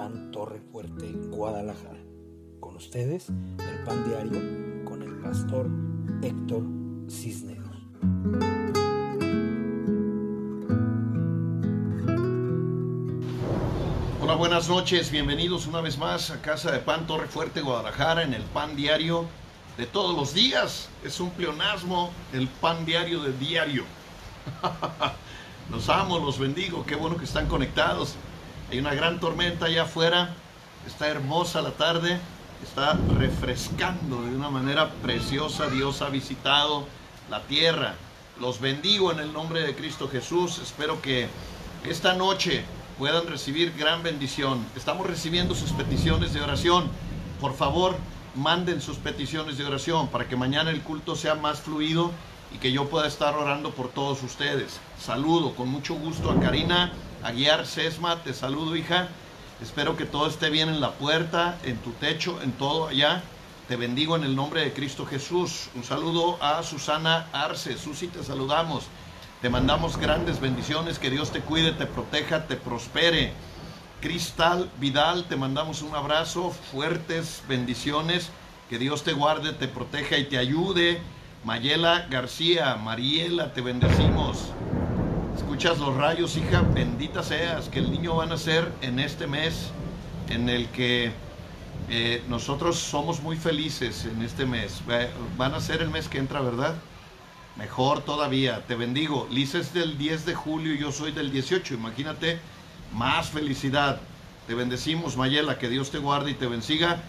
PAN Torre Fuerte, Guadalajara. Con ustedes, el Pan Diario con el pastor Héctor Cisneros. Hola, buenas noches, bienvenidos una vez más a Casa de Pan Torre Fuerte, Guadalajara, en el Pan Diario de todos los días. Es un pleonasmo, el Pan Diario de diario. Los amo, los bendigo, qué bueno que están conectados. Hay una gran tormenta allá afuera, está hermosa la tarde, está refrescando de una manera preciosa. Dios ha visitado la tierra. Los bendigo en el nombre de Cristo Jesús. Espero que esta noche puedan recibir gran bendición. Estamos recibiendo sus peticiones de oración. Por favor, manden sus peticiones de oración para que mañana el culto sea más fluido y que yo pueda estar orando por todos ustedes. Saludo con mucho gusto a Karina Aguiar Sesma, te saludo hija. Espero que todo esté bien en la puerta, en tu techo, en todo allá. Te bendigo en el nombre de Cristo Jesús. Un saludo a Susana Arce. Susi, te saludamos. Te mandamos grandes bendiciones. Que Dios te cuide, te proteja, te prospere. Cristal Vidal, te mandamos un abrazo. Fuertes bendiciones. Que Dios te guarde, te proteja y te ayude. Mayela García, Mariela, te bendecimos. Escuchas los rayos, hija, bendita seas, que el niño va a nacer en este mes en el que eh, nosotros somos muy felices en este mes. Van a ser el mes que entra, ¿verdad? Mejor todavía, te bendigo. Lisa es del 10 de julio yo soy del 18. Imagínate, más felicidad. Te bendecimos, Mayela, que Dios te guarde y te bendiga.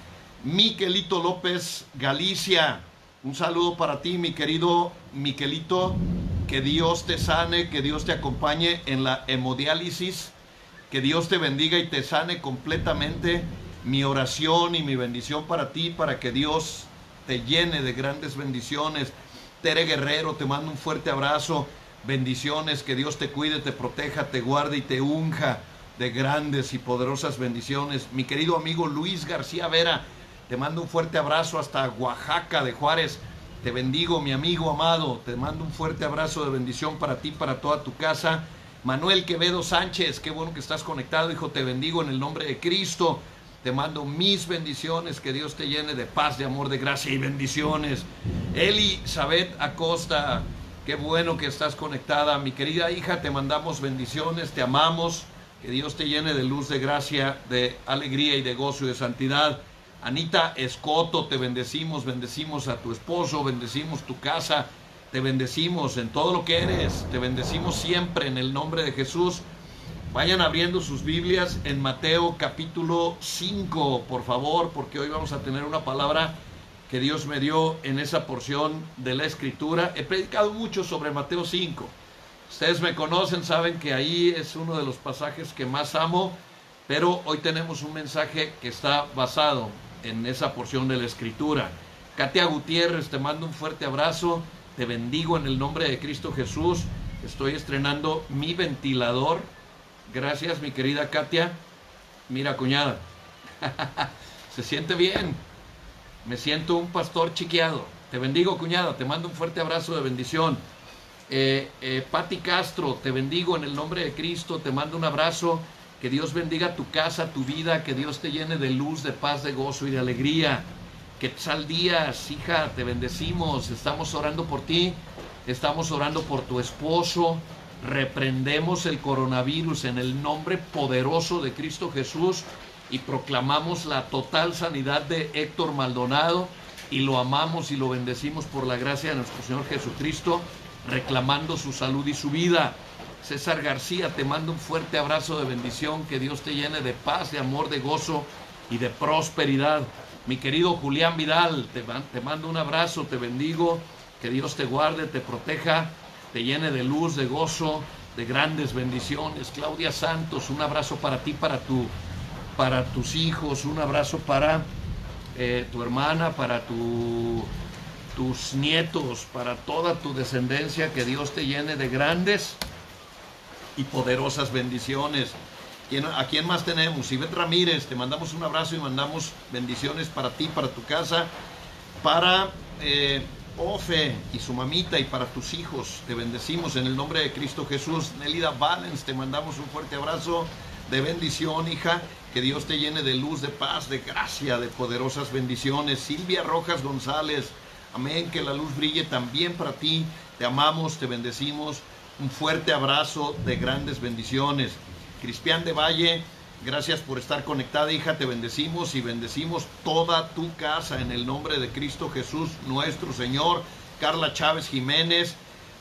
Miquelito López, Galicia. Un saludo para ti, mi querido Miquelito. Que Dios te sane, que Dios te acompañe en la hemodiálisis. Que Dios te bendiga y te sane completamente. Mi oración y mi bendición para ti, para que Dios te llene de grandes bendiciones. Tere Guerrero, te mando un fuerte abrazo. Bendiciones, que Dios te cuide, te proteja, te guarde y te unja de grandes y poderosas bendiciones. Mi querido amigo Luis García Vera, te mando un fuerte abrazo hasta Oaxaca de Juárez. Te bendigo, mi amigo amado. Te mando un fuerte abrazo de bendición para ti, para toda tu casa. Manuel Quevedo Sánchez, qué bueno que estás conectado, hijo. Te bendigo en el nombre de Cristo. Te mando mis bendiciones, que Dios te llene de paz, de amor, de gracia y bendiciones. Elizabeth Acosta, qué bueno que estás conectada. Mi querida hija, te mandamos bendiciones, te amamos. Que Dios te llene de luz, de gracia, de alegría y de gozo y de santidad. Anita Escoto, te bendecimos, bendecimos a tu esposo, bendecimos tu casa, te bendecimos en todo lo que eres, te bendecimos siempre en el nombre de Jesús. Vayan abriendo sus Biblias en Mateo capítulo 5, por favor, porque hoy vamos a tener una palabra que Dios me dio en esa porción de la escritura. He predicado mucho sobre Mateo 5. Ustedes me conocen, saben que ahí es uno de los pasajes que más amo, pero hoy tenemos un mensaje que está basado en esa porción de la escritura. Katia Gutiérrez, te mando un fuerte abrazo, te bendigo en el nombre de Cristo Jesús. Estoy estrenando mi ventilador. Gracias, mi querida Katia. Mira, cuñada, se siente bien. Me siento un pastor chiqueado. Te bendigo, cuñada. Te mando un fuerte abrazo de bendición. Eh, eh, Castro, te bendigo en el nombre de Cristo. Te mando un abrazo. Que Dios bendiga tu casa, tu vida, que Dios te llene de luz, de paz, de gozo y de alegría. Que sal días, hija, te bendecimos, estamos orando por ti, estamos orando por tu esposo. Reprendemos el coronavirus en el nombre poderoso de Cristo Jesús y proclamamos la total sanidad de Héctor Maldonado y lo amamos y lo bendecimos por la gracia de nuestro Señor Jesucristo, reclamando su salud y su vida. César García, te mando un fuerte abrazo de bendición, que Dios te llene de paz, de amor, de gozo y de prosperidad. Mi querido Julián Vidal, te, mando un abrazo, te bendigo, que Dios te guarde, te proteja, te llene de luz, de gozo, de grandes bendiciones. Claudia Santos, un abrazo para ti, para, tu, para tus hijos, un abrazo para eh, tu hermana, para tu, tus nietos, para toda tu descendencia, que Dios te llene de grandes y poderosas bendiciones. ¿A quién más tenemos? Ivette Ramírez, te mandamos un abrazo y mandamos bendiciones para ti, para tu casa, para eh, Ofe y su mamita y para tus hijos. Te bendecimos en el nombre de Cristo Jesús. Nelida Valens, te mandamos un fuerte abrazo de bendición, hija. Que Dios te llene de luz, de paz, de gracia, de poderosas bendiciones. Silvia Rojas González, amén, que la luz brille también para ti. Te amamos, te bendecimos. Un fuerte abrazo de grandes bendiciones. Cristian de Valle, gracias por estar conectada, hija. Te bendecimos y bendecimos toda tu casa en el nombre de Cristo Jesús, nuestro Señor. Carla Chávez Jiménez,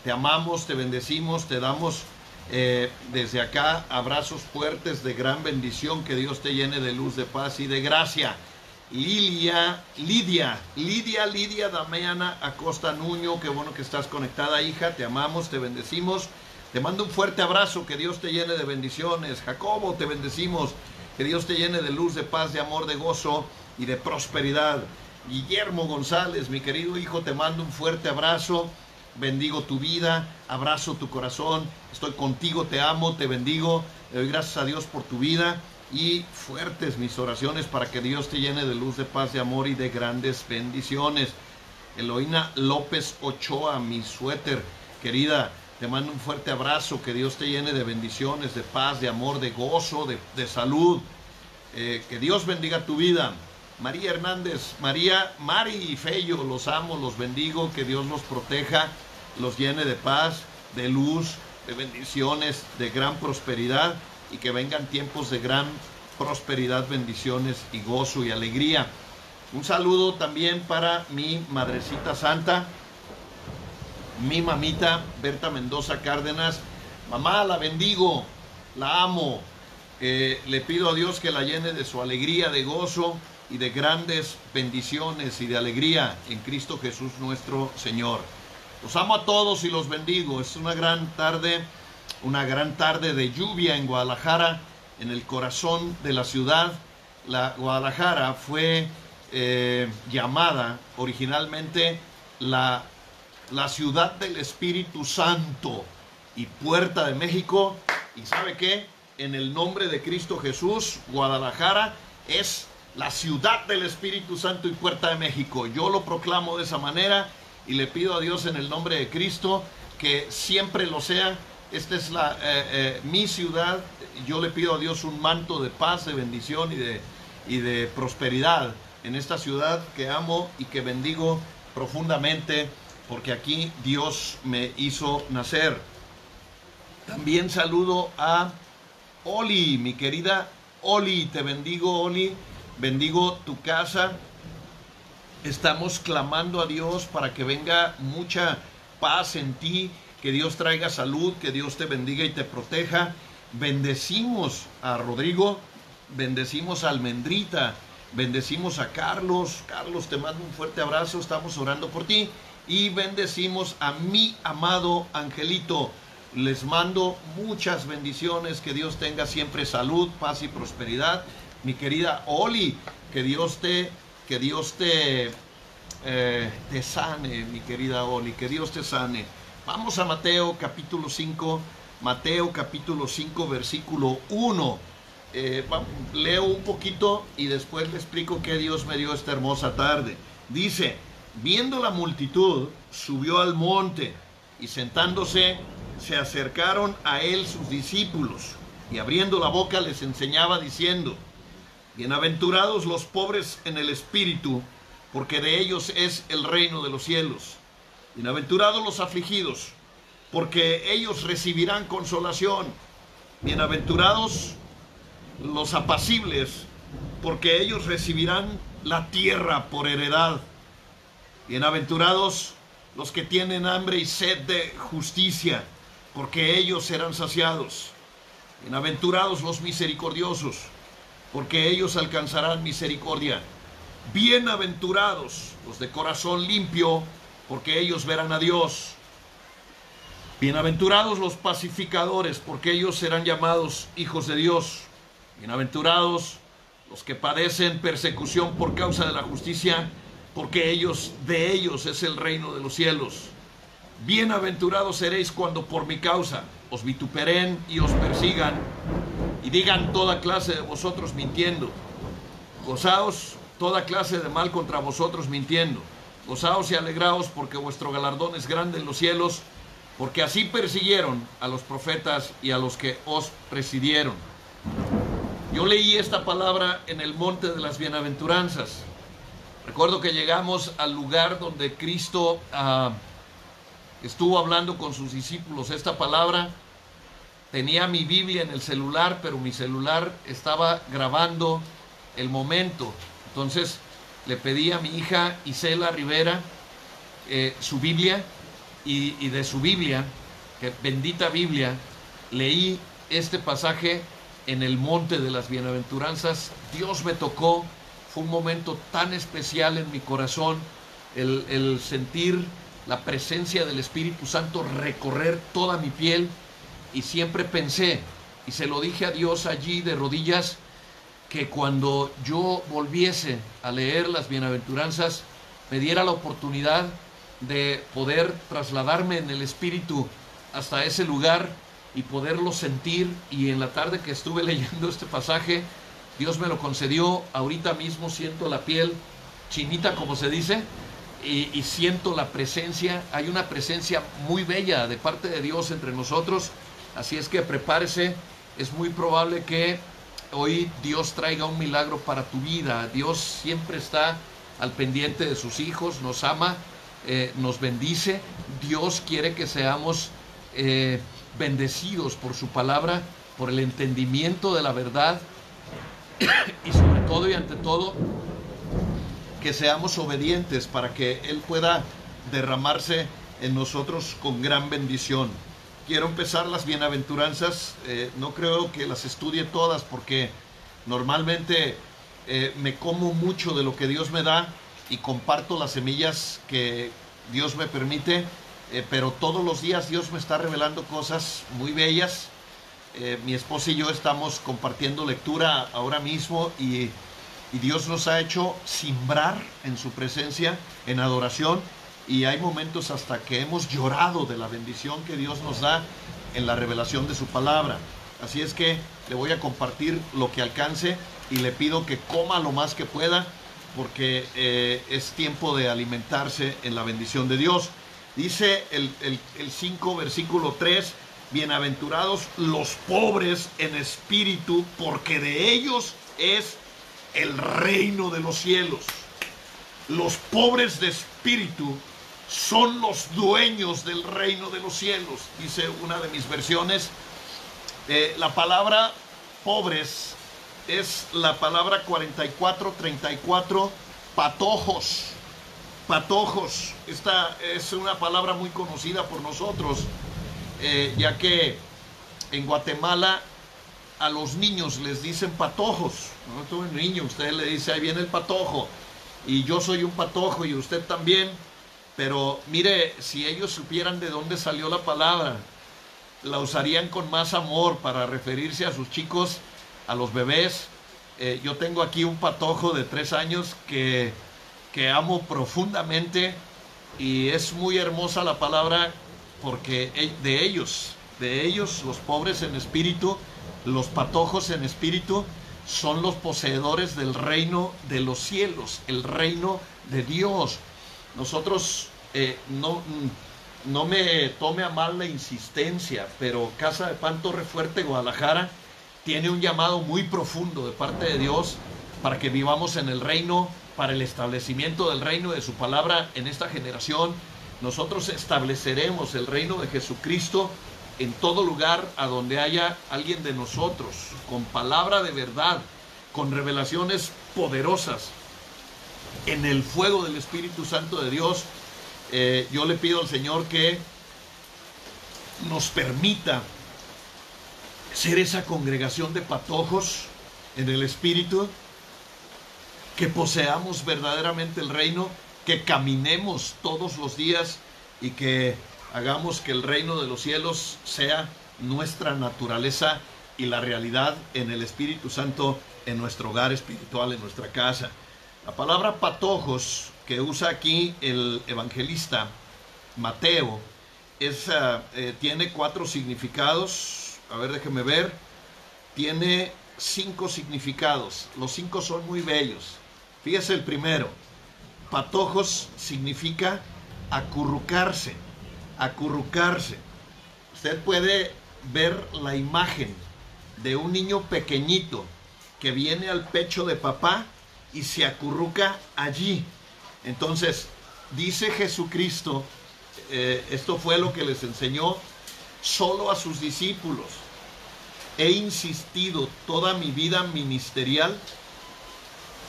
te amamos, te bendecimos, te damos eh, desde acá abrazos fuertes de gran bendición. Que Dios te llene de luz, de paz y de gracia. Lilia, Lidia, Lidia, Lidia Damiana Acosta Nuño, qué bueno que estás conectada, hija, te amamos, te bendecimos, te mando un fuerte abrazo, que Dios te llene de bendiciones, Jacobo, te bendecimos, que Dios te llene de luz, de paz, de amor, de gozo y de prosperidad. Guillermo González, mi querido hijo, te mando un fuerte abrazo, bendigo tu vida, abrazo tu corazón, estoy contigo, te amo, te bendigo, le doy gracias a Dios por tu vida y fuertes mis oraciones para que Dios te llene de luz, de paz, de amor y de grandes bendiciones. Eloína López Ochoa, mi suéter, querida, te mando un fuerte abrazo, que Dios te llene de bendiciones, de paz, de amor, de gozo, de, salud. Eh, que Dios bendiga tu vida. María Hernández, María, Mari y Fello, los amo, los bendigo, que Dios los proteja, los llene de paz, de luz, de bendiciones, de gran prosperidad y que vengan tiempos de gran prosperidad, bendiciones y gozo y alegría. Un saludo también para mi madrecita santa, mi mamita Berta Mendoza Cárdenas. Mamá, la bendigo, la amo. Eh, le pido a Dios que la llene de su alegría, de gozo y de grandes bendiciones y de alegría en Cristo Jesús nuestro Señor. Los amo a todos y los bendigo. Es una gran tarde una gran tarde de lluvia en Guadalajara, en el corazón de la ciudad. La Guadalajara fue eh, llamada originalmente la, la ciudad del Espíritu Santo y puerta de México. ¿Y sabe qué? En el nombre de Cristo Jesús, Guadalajara es la ciudad del Espíritu Santo y puerta de México. Yo lo proclamo de esa manera y le pido a Dios en el nombre de Cristo que siempre lo sea esta es la, eh, eh, mi ciudad. Yo le pido a Dios un manto de paz, de bendición y de, y de prosperidad en esta ciudad que amo y que bendigo profundamente porque aquí Dios me hizo nacer. También saludo a Oli, mi querida Oli, te bendigo Oli, bendigo tu casa. Estamos clamando a Dios para que venga mucha paz en ti, que Dios traiga salud, que Dios te bendiga y te proteja. Bendecimos a Rodrigo, bendecimos a Almendrita, bendecimos a Carlos. Carlos, te mando un fuerte abrazo, estamos orando por ti. Y bendecimos a mi amado Angelito. Les mando muchas bendiciones, que Dios tenga siempre salud, paz y prosperidad. Mi querida Oli, que Dios te, que Dios te, eh, te sane, mi querida Oli, que Dios te sane. Vamos a Mateo capítulo 5, Mateo capítulo 5, versículo 1. Eh, leo un poquito y después le explico qué Dios me dio esta hermosa tarde. Dice, viendo la multitud, subió al monte y sentándose, se acercaron a él sus discípulos y abriendo la boca les enseñaba diciendo, Bienaventurados los pobres en el espíritu, porque de ellos es el reino de los cielos. Bienaventurados los afligidos, porque ellos recibirán consolación. Bienaventurados los apacibles, porque ellos recibirán la tierra por heredad. Bienaventurados los que tienen hambre y sed de justicia, porque ellos serán saciados. Bienaventurados los misericordiosos, porque ellos alcanzarán misericordia. Bienaventurados los de corazón limpio, porque ellos verán a Dios. Bienaventurados los pacificadores, porque ellos serán llamados hijos de Dios. Bienaventurados los que padecen persecución por causa de la justicia, porque ellos de ellos es el reino de los cielos. Bienaventurados seréis cuando por mi causa os vituperen y os persigan y digan toda clase de vosotros mintiendo. Gozaos toda clase de mal contra vosotros mintiendo. Gozaos y alegraos porque vuestro galardón es grande en los cielos, porque así persiguieron a los profetas y a los que os presidieron. Yo leí esta palabra en el monte de las bienaventuranzas. Recuerdo que llegamos al lugar donde Cristo ah, estuvo hablando con sus discípulos. Esta palabra tenía mi Biblia en el celular, pero mi celular estaba grabando el momento. Entonces le pedí a mi hija Isela Rivera eh, su Biblia y, de su Biblia, que bendita Biblia, leí este pasaje en el monte de las bienaventuranzas. Dios me tocó fue un momento tan especial en mi corazón el, sentir la presencia del Espíritu Santo recorrer toda mi piel y siempre pensé, y se lo dije a Dios allí de rodillas, que cuando yo volviese a leer las bienaventuranzas, me diera la oportunidad de poder trasladarme en el Espíritu hasta ese lugar y poderlo sentir. Y en la tarde que estuve leyendo este pasaje, Dios me lo concedió, ahorita mismo siento la piel chinita, como se dice, y, siento la presencia, hay una presencia muy bella de parte de Dios entre nosotros, así es que prepárese, es muy probable que hoy Dios traiga un milagro para tu vida, Dios siempre está al pendiente de sus hijos, nos ama, eh, nos bendice, Dios quiere que seamos eh, bendecidos por su palabra, por el entendimiento de la verdad, y sobre todo y ante todo, que seamos obedientes para que Él pueda derramarse en nosotros con gran bendición. Quiero empezar las bienaventuranzas, eh, no creo que las estudie todas porque normalmente eh, me como mucho de lo que Dios me da y comparto las semillas que Dios me permite, eh, pero todos los días Dios me está revelando cosas muy bellas. Mi esposa y yo estamos compartiendo lectura ahora mismo y, Dios nos ha hecho simbrar en su presencia, en adoración, y hay momentos hasta que hemos llorado de la bendición que Dios nos da en la revelación de su palabra. Así es que le voy a compartir lo que alcance y le pido que coma lo más que pueda porque eh, es tiempo de alimentarse en la bendición de Dios. Dice el, el 5, versículo 3, Bienaventurados los pobres en espíritu, porque de ellos es el reino de los cielos. Los pobres de espíritu son los dueños del reino de los cielos, dice una de mis versiones. Eh, la palabra pobres es la palabra 4434, patojos. Patojos. Esta es una palabra muy conocida por nosotros eh, ya que en Guatemala a los niños les dicen patojos. No niño, usted le dice, ahí viene el patojo. Y yo soy un patojo y usted también. Pero mire, si ellos supieran de dónde salió la palabra, la usarían con más amor para referirse a sus chicos, a los bebés. Eh, yo tengo aquí un patojo de tres años que, que amo profundamente y es muy hermosa la palabra porque de ellos, de ellos, los pobres en espíritu, los patojos en espíritu, son los poseedores del reino de los cielos, el reino de Dios. Nosotros, eh, no, no me tome a mal la insistencia, pero Casa de Pan Torre Fuerte, Guadalajara, tiene un llamado muy profundo de parte de Dios para que vivamos en el reino, para el establecimiento del reino de su palabra en esta generación. Nosotros estableceremos el reino de Jesucristo en todo lugar a donde haya alguien de nosotros, con palabra de verdad, con revelaciones poderosas, en el fuego del Espíritu Santo de Dios. Eh, yo le pido al Señor que nos permita ser esa congregación de patojos en el Espíritu, que poseamos verdaderamente el reino que caminemos todos los días y que hagamos que el reino de los cielos sea nuestra naturaleza y la realidad en el Espíritu Santo en nuestro hogar espiritual, en nuestra casa. La palabra patojos que usa aquí el evangelista Mateo es, ah, eh, tiene cuatro significados. A ver, déjeme ver. Tiene cinco significados. Los cinco son muy bellos. Fíjese el primero Patojos significa acurrucarse, acurrucarse. Usted puede ver la imagen de un niño pequeñito que viene al pecho de papá y se acurruca allí. Entonces, dice Jesucristo, eh, esto fue lo que les enseñó solo a sus discípulos. He insistido toda mi vida ministerial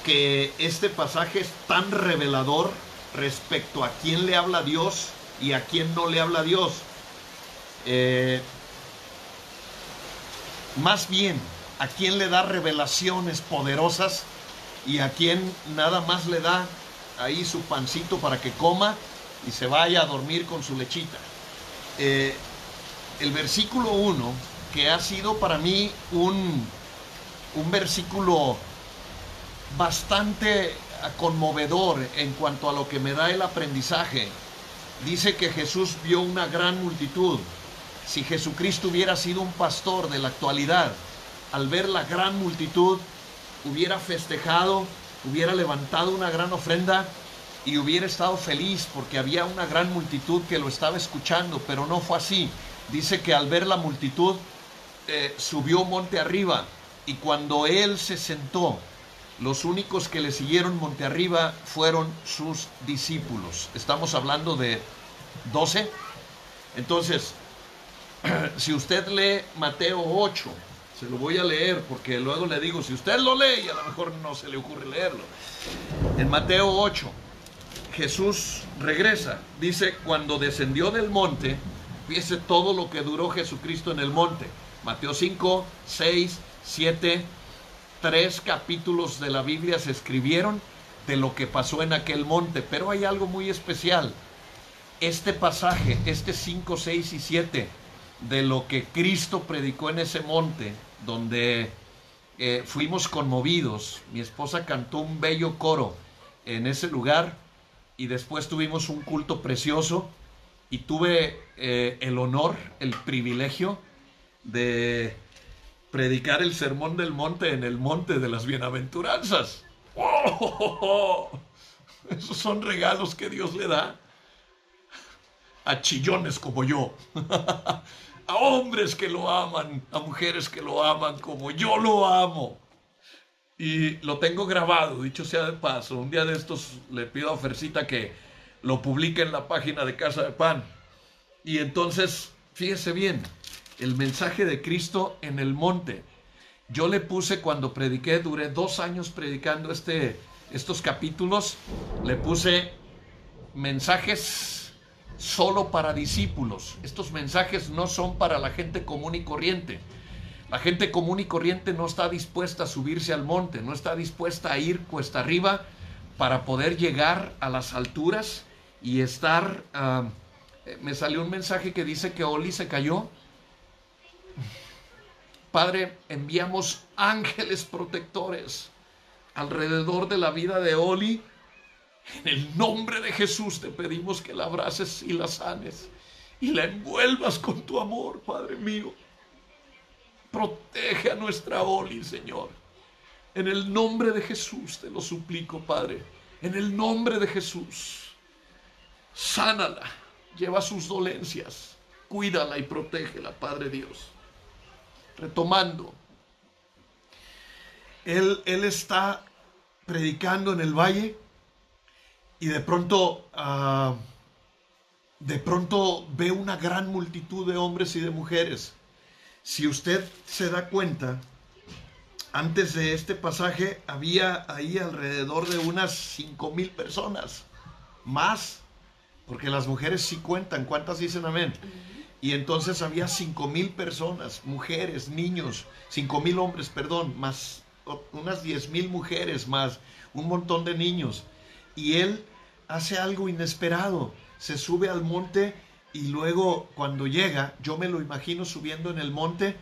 que este pasaje es tan revelador respecto a quién le habla Dios y a quién no le habla Dios. Eh, más bien, a quién le da revelaciones poderosas y a quién nada más le da ahí su pancito para que coma y se vaya a dormir con su lechita. Eh, el versículo 1, que ha sido para mí un, un versículo bastante conmovedor en cuanto a lo que me da el aprendizaje. Dice que Jesús vio una gran multitud. Si Jesucristo hubiera sido un pastor de la actualidad, al ver la gran multitud, hubiera festejado, hubiera levantado una gran ofrenda y hubiera estado feliz porque había una gran multitud que lo estaba escuchando, pero no fue así. Dice que al ver la multitud eh, subió monte arriba y cuando él se sentó, los únicos que le siguieron monte arriba fueron sus discípulos. Estamos hablando de 12. Entonces, si usted lee Mateo 8, se lo voy a leer porque luego le digo, si usted lo lee, a lo mejor no se le ocurre leerlo. En Mateo 8, Jesús regresa. Dice, cuando descendió del monte, fíjese todo lo que duró Jesucristo en el monte. Mateo 5, 6, 7, tres capítulos de la Biblia se escribieron de lo que pasó en aquel monte, pero hay algo muy especial. Este pasaje, este 5, 6 y 7, de lo que Cristo predicó en ese monte, donde eh, fuimos conmovidos, mi esposa cantó un bello coro en ese lugar y después tuvimos un culto precioso y tuve eh, el honor, el privilegio de predicar el sermón del monte en el monte de las bienaventuranzas. ¡Oh! Esos son regalos que Dios le da a chillones como yo, a hombres que lo aman, a mujeres que lo aman como yo lo amo. Y lo tengo grabado, dicho sea de paso. Un día de estos le pido a Fercita que lo publique en la página de Casa de Pan. Y entonces, fíjese bien, el mensaje de Cristo en el monte. Yo le puse cuando prediqué, duré dos años predicando este, estos capítulos, le puse mensajes solo para discípulos. Estos mensajes no son para la gente común y corriente. La gente común y corriente no está dispuesta a subirse al monte, no está dispuesta a ir cuesta arriba para poder llegar a las alturas y estar... Ah, me salió un mensaje que dice que Oli se cayó Padre, enviamos ángeles protectores alrededor de la vida de Oli. En el nombre de Jesús te pedimos que la abraces y la sanes y la envuelvas con tu amor, Padre mío. Protege a nuestra Oli, Señor. En el nombre de Jesús te lo suplico, Padre. En el nombre de Jesús. Sánala. Lleva sus dolencias. Cuídala y protégela, Padre Dios retomando, él, él está predicando en el valle y de pronto, ah, de pronto ve una gran multitud de hombres y de mujeres. Si usted se da cuenta, antes de este pasaje había ahí alrededor de unas cinco mil personas, más, porque las mujeres sí cuentan. ¿Cuántas dicen amén? Y entonces había cinco mil personas, mujeres, niños, cinco mil hombres, perdón, más unas diez mil mujeres, más un montón de niños. Y él hace algo inesperado, se sube al monte y luego cuando llega, yo me lo imagino subiendo en el monte,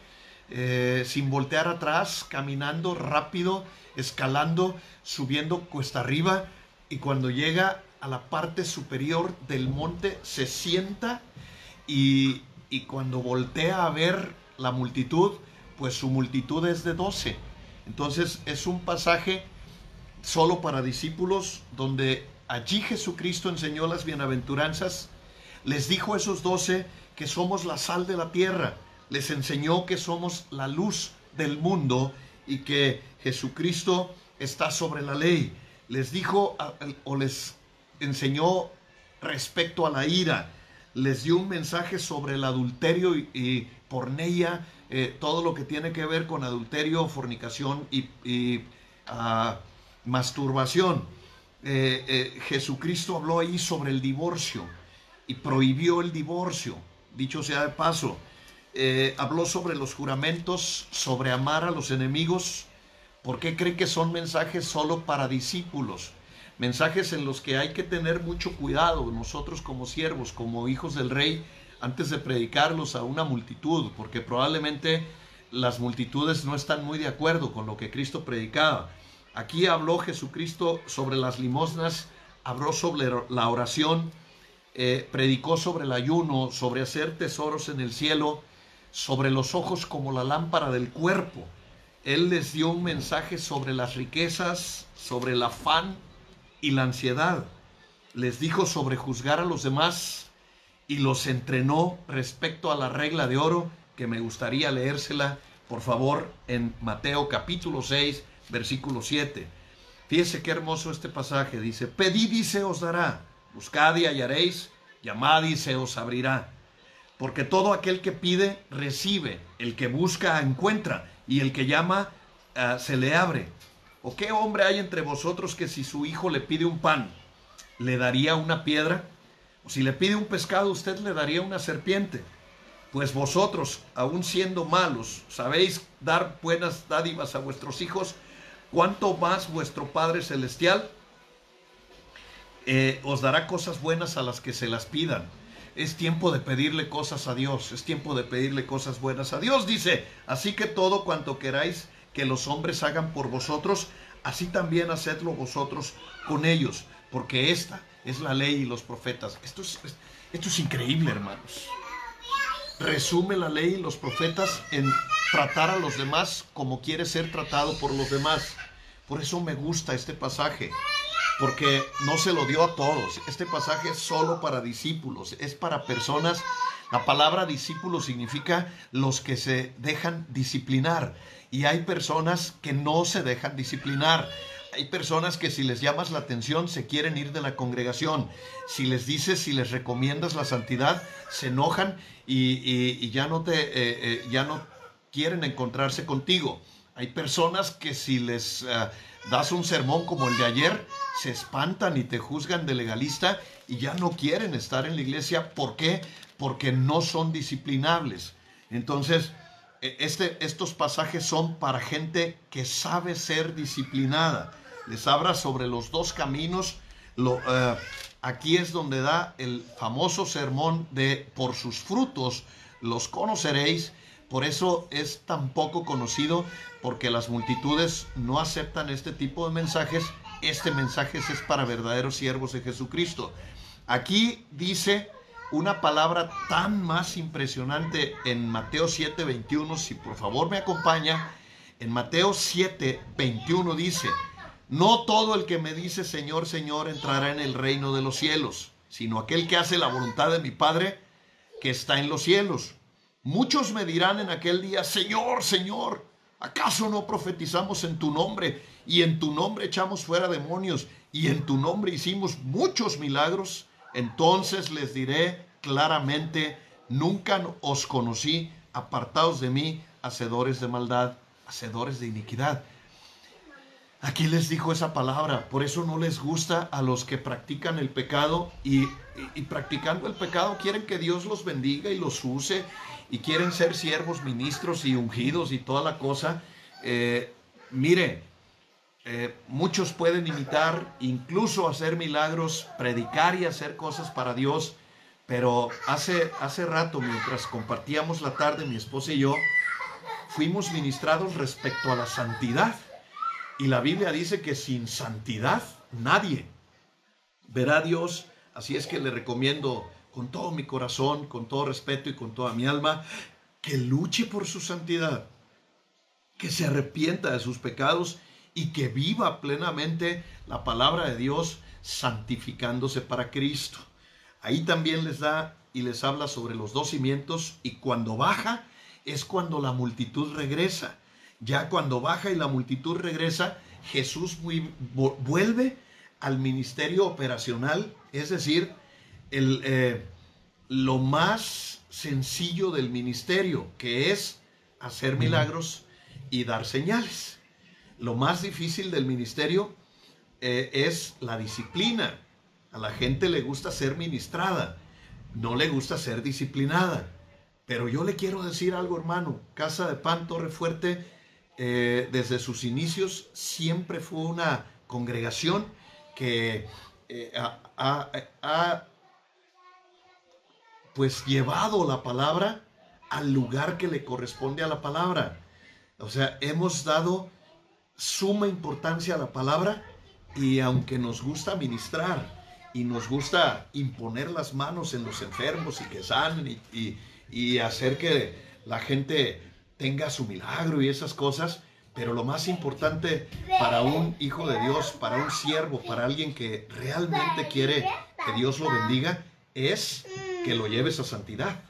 eh, sin voltear atrás, caminando rápido, escalando, subiendo cuesta arriba, y cuando llega a la parte superior del monte, se sienta y y cuando voltea a ver la multitud, pues su multitud es de 12. Entonces es un pasaje solo para discípulos donde allí Jesucristo enseñó las bienaventuranzas, les dijo a esos doce que somos la sal de la tierra, les enseñó que somos la luz del mundo y que Jesucristo está sobre la ley. Les dijo o les enseñó respecto a la ira, les dio un mensaje sobre el adulterio y, porneia, eh, todo lo que tiene que ver con adulterio, fornicación y, ah, masturbación. Eh, eh, Jesucristo habló ahí sobre el divorcio y prohibió el divorcio, dicho sea de paso. habló sobre los juramentos, sobre amar a los enemigos. ¿Por qué cree que son mensajes solo para discípulos? mensajes en los que hay que tener mucho cuidado nosotros como siervos, como hijos del rey, antes de predicarlos a una multitud, porque probablemente las multitudes no están muy de acuerdo con lo que Cristo predicaba. Aquí habló Jesucristo sobre las limosnas, habló sobre la oración, eh, predicó sobre el ayuno, sobre hacer tesoros en el cielo, sobre los ojos como la lámpara del cuerpo. Él les dio un mensaje sobre las riquezas, sobre el afán y la ansiedad. Les dijo sobre juzgar a los demás y los entrenó respecto a la regla de oro que me gustaría leérsela, por favor, en Mateo capítulo 6, versículo 7. Fíjese qué hermoso este pasaje. Dice, pedid y se os dará, buscad y hallaréis, llamad y se os abrirá. Porque todo aquel que pide, recibe, el que busca, encuentra, y el que llama, ah, se le abre. ¿O qué hombre hay entre vosotros que si su hijo le pide un pan, le daría una piedra? ¿O si le pide un pescado, usted le daría una serpiente? Pues vosotros, aun siendo malos, sabéis dar buenas dádivas a vuestros hijos, ¿cuánto más vuestro Padre Celestial eh, os dará cosas buenas a las que se las pidan? Es tiempo de pedirle cosas a Dios, es tiempo de pedirle cosas buenas a Dios, dice, así que todo cuanto queráis que los hombres hagan por vosotros, así también hacedlo vosotros con ellos, porque esta es la ley y los profetas. Esto es, esto es increíble, hermanos. Resume la ley y los profetas en tratar a los demás como quiere ser tratado por los demás. Por eso me gusta este pasaje, porque no se lo dio a todos. Este pasaje es solo para discípulos, es para personas. La palabra discípulo significa los que se dejan disciplinar. Y hay personas que no se dejan disciplinar. Hay personas que si les llamas la atención se quieren ir de la congregación. Si les dices, si les recomiendas la santidad, se enojan y, ya, no te, eh, eh, ya no quieren encontrarse contigo. Hay personas que si les eh, das un sermón como el de ayer, se espantan y te juzgan de legalista y ya no quieren estar en la iglesia. ¿Por qué? Porque no son disciplinables. Entonces, e, este, estos pasajes son para gente que sabe ser disciplinada. Les habla sobre los dos caminos. Lo, eh, aquí es donde da el famoso sermón de por sus frutos los conoceréis. Por eso es tan poco conocido, porque las multitudes no aceptan este tipo de mensajes. Este mensaje es para verdaderos siervos de Jesucristo. Aquí dice una palabra tan más impresionante en Mateo 7, 21. Si por favor me acompaña, en Mateo 7, 21 dice, no todo el que me dice Señor, Señor entrará en el reino de los cielos, sino aquel que hace la voluntad de mi Padre que está en los cielos. Muchos me dirán en aquel día, Señor, Señor, ¿acaso no profetizamos en tu nombre y en tu nombre echamos fuera demonios y en tu nombre hicimos muchos milagros? Entonces les diré claramente, nunca os conocí, apartados de mí, hacedores de maldad, hacedores de iniquidad. Aquí les dijo esa palabra, por eso no les gusta a los que practican el pecado y, practicando el pecado quieren que Dios los bendiga y los use y quieren ser siervos, ministros y ungidos y toda la cosa. Eh, mire, eh, muchos pueden imitar, incluso hacer milagros, predicar y hacer cosas para Dios, pero hace, hace rato, mientras compartíamos la tarde, mi esposa y yo, fuimos ministrados respecto a la santidad. Y la Biblia dice que sin santidad nadie verá a Dios. Así es que le recomiendo con todo mi corazón, con todo respeto y con toda mi alma, que luche por su santidad, que se arrepienta de sus pecados y que viva plenamente la palabra de Dios santificándose para Cristo. Ahí también les da y les habla sobre los dos cimientos y cuando baja es cuando la multitud regresa. Ya cuando baja y la multitud regresa, Jesús vuelve al ministerio operacional, es decir, el, eh, lo más sencillo del ministerio, que es hacer milagros y dar señales. Lo más difícil del ministerio eh, es la disciplina. A la gente le gusta ser ministrada, no le gusta ser disciplinada. Pero yo le quiero decir algo, hermano. Casa de Pan Torre Fuerte, eh, desde sus inicios, siempre fue una congregación que eh, ha, pues llevado la palabra al lugar que le corresponde a la palabra. O sea, hemos dado suma importancia a la palabra y aunque nos gusta ministrar y nos gusta imponer las manos en los enfermos y que sanen y y hacer que la gente tenga su milagro y esas cosas. Pero lo más importante para un hijo de Dios, para un siervo, para alguien que realmente quiere que Dios lo bendiga, es que lo lleves a santidad.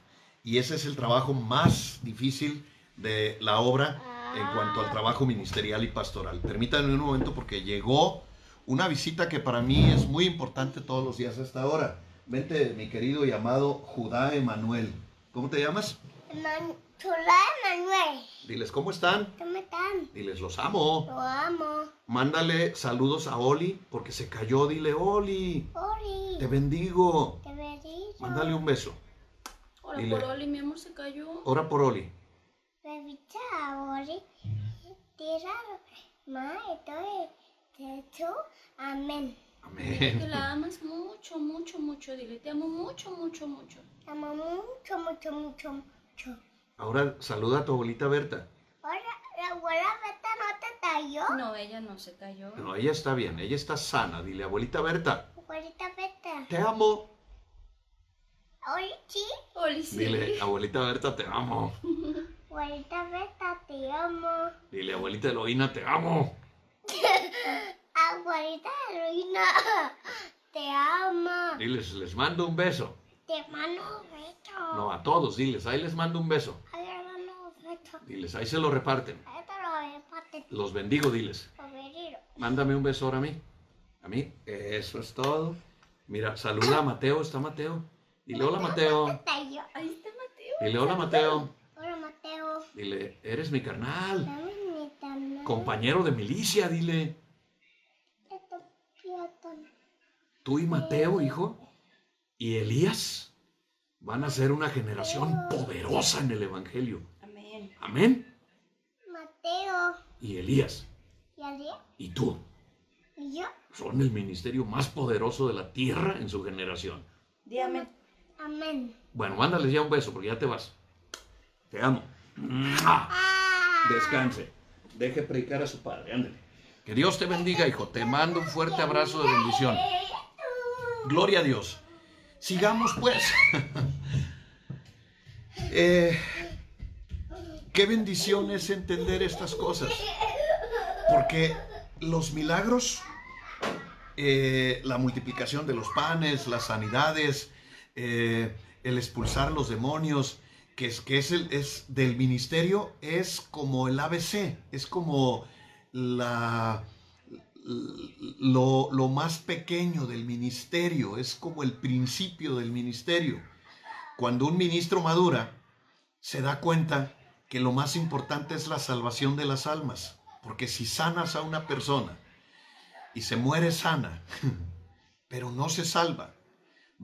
Y ese es el trabajo más difícil de la obra en cuanto al trabajo ministerial y pastoral. Permítanme un momento porque llegó una visita que para mí es muy importante todos los días hasta ahora. Vente, mi querido y amado Judá Emanuel. ¿Cómo te llamas? Manuel. Diles, ¿cómo están? ¿Cómo están? Diles, los amo. Lo amo. Mándale saludos a Oli, porque se cayó. Dile, Oli. Oli. Te bendigo. Te bendigo. Mándale un beso. Ora por Oli, mi amor se cayó. Ora por Oli. Bebita Oli. Tira, ma, estoy, amén. Amén. Que la amas mucho, mucho, mucho. Dile, te amo mucho, mucho, mucho. Te amo mucho, mucho, mucho, mucho. Ahora saluda a tu abuelita Berta. Ahora, ¿la abuela Berta no te cayó? No, ella no se cayó. No, ella está bien, ella está sana. Dile, abuelita Berta. Abuelita Berta. Te amo. Oli, sí. Oli, sí. Dile, abuelita Berta, te amo. Abuelita Berta, te amo. Dile, abuelita Eloína, te amo. Abuelita Eloína, te amo. Diles, les mando un beso. Te mando un beso. No, a todos, diles, ahí les mando un beso. Ahí te mando un beso. Diles, ahí se lo reparten. Ahí te lo reparten. Los bendigo, diles. Bendigo. Mándame un beso ahora a mí. A mí, eso es todo. Mira, saluda a Mateo, está Mateo. Dile hola Mateo. Ahí está Mateo. Dile hola Mateo. Hola, Mateo. Dile, eres mi carnal. Dame mi canal. Compañero de milicia, dile. Tú y Mateo, hijo, y Elías van a ser una generación poderosa en el Evangelio. Amén. Amén. Mateo. Y Elías ¿Y Adrián? y tú ¿Y yo? son el ministerio más poderoso de la tierra en su generación. Di amén. Amén. Bueno, mándales ya un beso porque ya te vas. Te amo. Ah. Descanse. Deje predicar a su padre. Ándale. Que Dios te bendiga, hijo. Te mando un fuerte abrazo de bendición. Gloria a Dios. Sigamos pues. Eh, qué bendición es entender estas cosas. Porque los milagros, eh, la multiplicación de los panes, las sanidades, eh, el expulsar los demonios, que es, que es, el, es del ministerio, es como el ABC, es como la, lo, lo más pequeño del ministerio, es como el principio del ministerio. Cuando un ministro madura, se da cuenta que lo más importante es la salvación de las almas, porque si sanas a una persona y se muere sana, pero no se salva,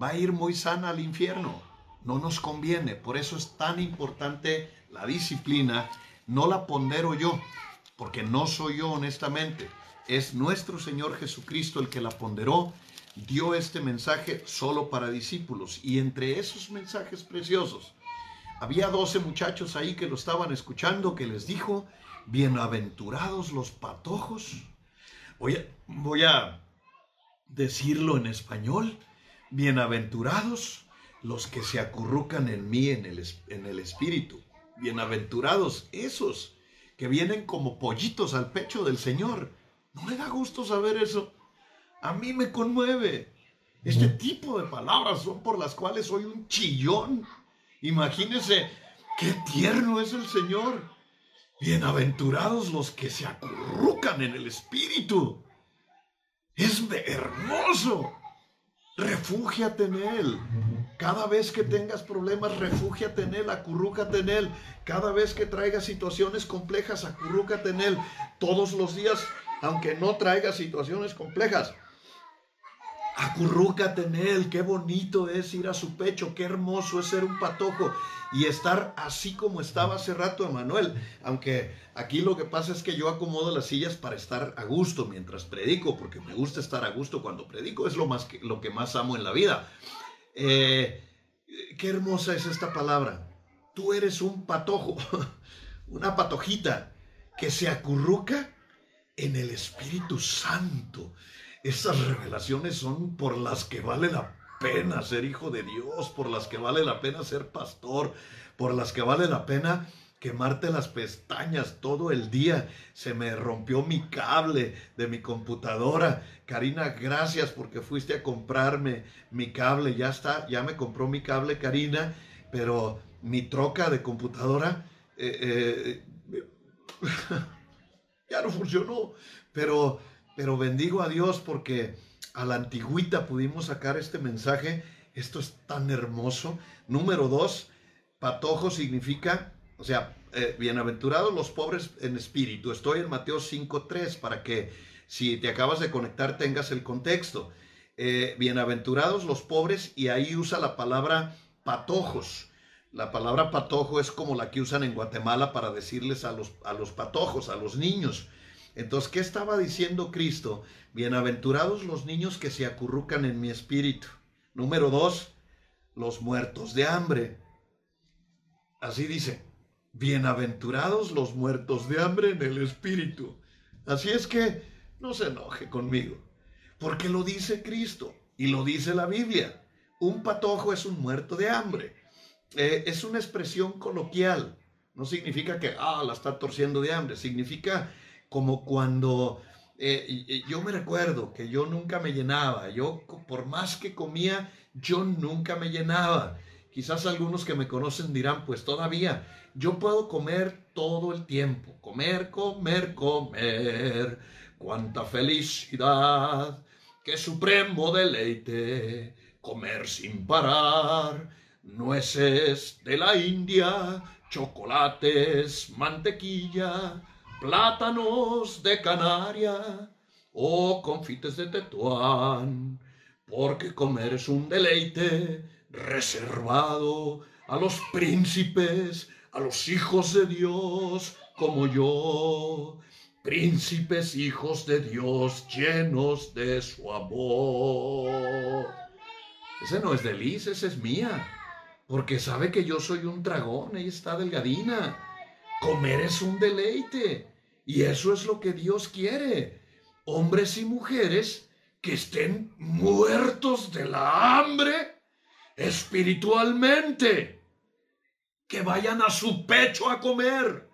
va a ir muy sana al infierno. No nos conviene, por eso es tan importante la disciplina. No la pondero yo, porque no soy yo honestamente. Es nuestro Señor Jesucristo el que la ponderó, dio este mensaje solo para discípulos. Y entre esos mensajes preciosos, había 12 muchachos ahí que lo estaban escuchando, que les dijo, bienaventurados los patojos. Voy a, voy a decirlo en español, bienaventurados los que se acurrucan en mí en el, en el espíritu. Bienaventurados esos que vienen como pollitos al pecho del Señor. ¿No le da gusto saber eso? A mí me conmueve. Este tipo de palabras son por las cuales soy un chillón. Imagínense qué tierno es el Señor. Bienaventurados los que se acurrucan en el espíritu. Es hermoso. Refúgiate en Él. Cada vez que tengas problemas, refúgiate en Él, acurrúcate en Él. Cada vez que traigas situaciones complejas, acurrúcate en Él. Todos los días, aunque no traigas situaciones complejas, acurrúcate en Él. Qué bonito es ir a su pecho, qué hermoso es ser un patojo y estar así como estaba hace rato Emanuel. Aunque aquí lo que pasa es que yo acomodo las sillas para estar a gusto mientras predico, porque me gusta estar a gusto cuando predico, es lo, más que, lo que más amo en la vida. Eh, qué hermosa es esta palabra. Tú eres un patojo, una patojita que se acurruca en el Espíritu Santo. Esas revelaciones son por las que vale la pena ser hijo de Dios, por las que vale la pena ser pastor, por las que vale la pena quemarte las pestañas todo el día. Se me rompió mi cable de mi computadora. Karina, gracias porque fuiste a comprarme mi cable. Ya está, ya me compró mi cable Karina, pero mi troca de computadora eh, eh, ya no funcionó. Pero, pero bendigo a Dios porque a la antigüita pudimos sacar este mensaje. Esto es tan hermoso. Número dos, patojo significa, o sea, eh, bienaventurados los pobres en espíritu. Estoy en Mateo 5.3 para que si te acabas de conectar tengas el contexto. Eh, bienaventurados los pobres y ahí usa la palabra patojos. La palabra patojo es como la que usan en Guatemala para decirles a los, a los patojos, a los niños. Entonces, ¿qué estaba diciendo Cristo? Bienaventurados los niños que se acurrucan en mi espíritu. Número dos, los muertos de hambre. Así dice, bienaventurados los muertos de hambre en el espíritu. Así es que no se enoje conmigo, porque lo dice Cristo y lo dice la Biblia. Un patojo es un muerto de hambre. Eh, es una expresión coloquial. No significa que, ah, la está torciendo de hambre. Significa como cuando eh, yo me recuerdo que yo nunca me llenaba, yo por más que comía, yo nunca me llenaba. Quizás algunos que me conocen dirán, pues todavía, yo puedo comer todo el tiempo, comer, comer, comer, cuánta felicidad, qué supremo deleite, comer sin parar, nueces de la India, chocolates, mantequilla, plátanos de Canaria o confites de Tetuán, porque comer es un deleite reservado a los príncipes, a los hijos de Dios como yo, príncipes hijos de Dios llenos de su amor. Ese no es de Liz, ese es mía, porque sabe que yo soy un dragón, ella está delgadina. Comer es un deleite. Y eso es lo que Dios quiere. Hombres y mujeres que estén muertos de la hambre espiritualmente. Que vayan a su pecho a comer.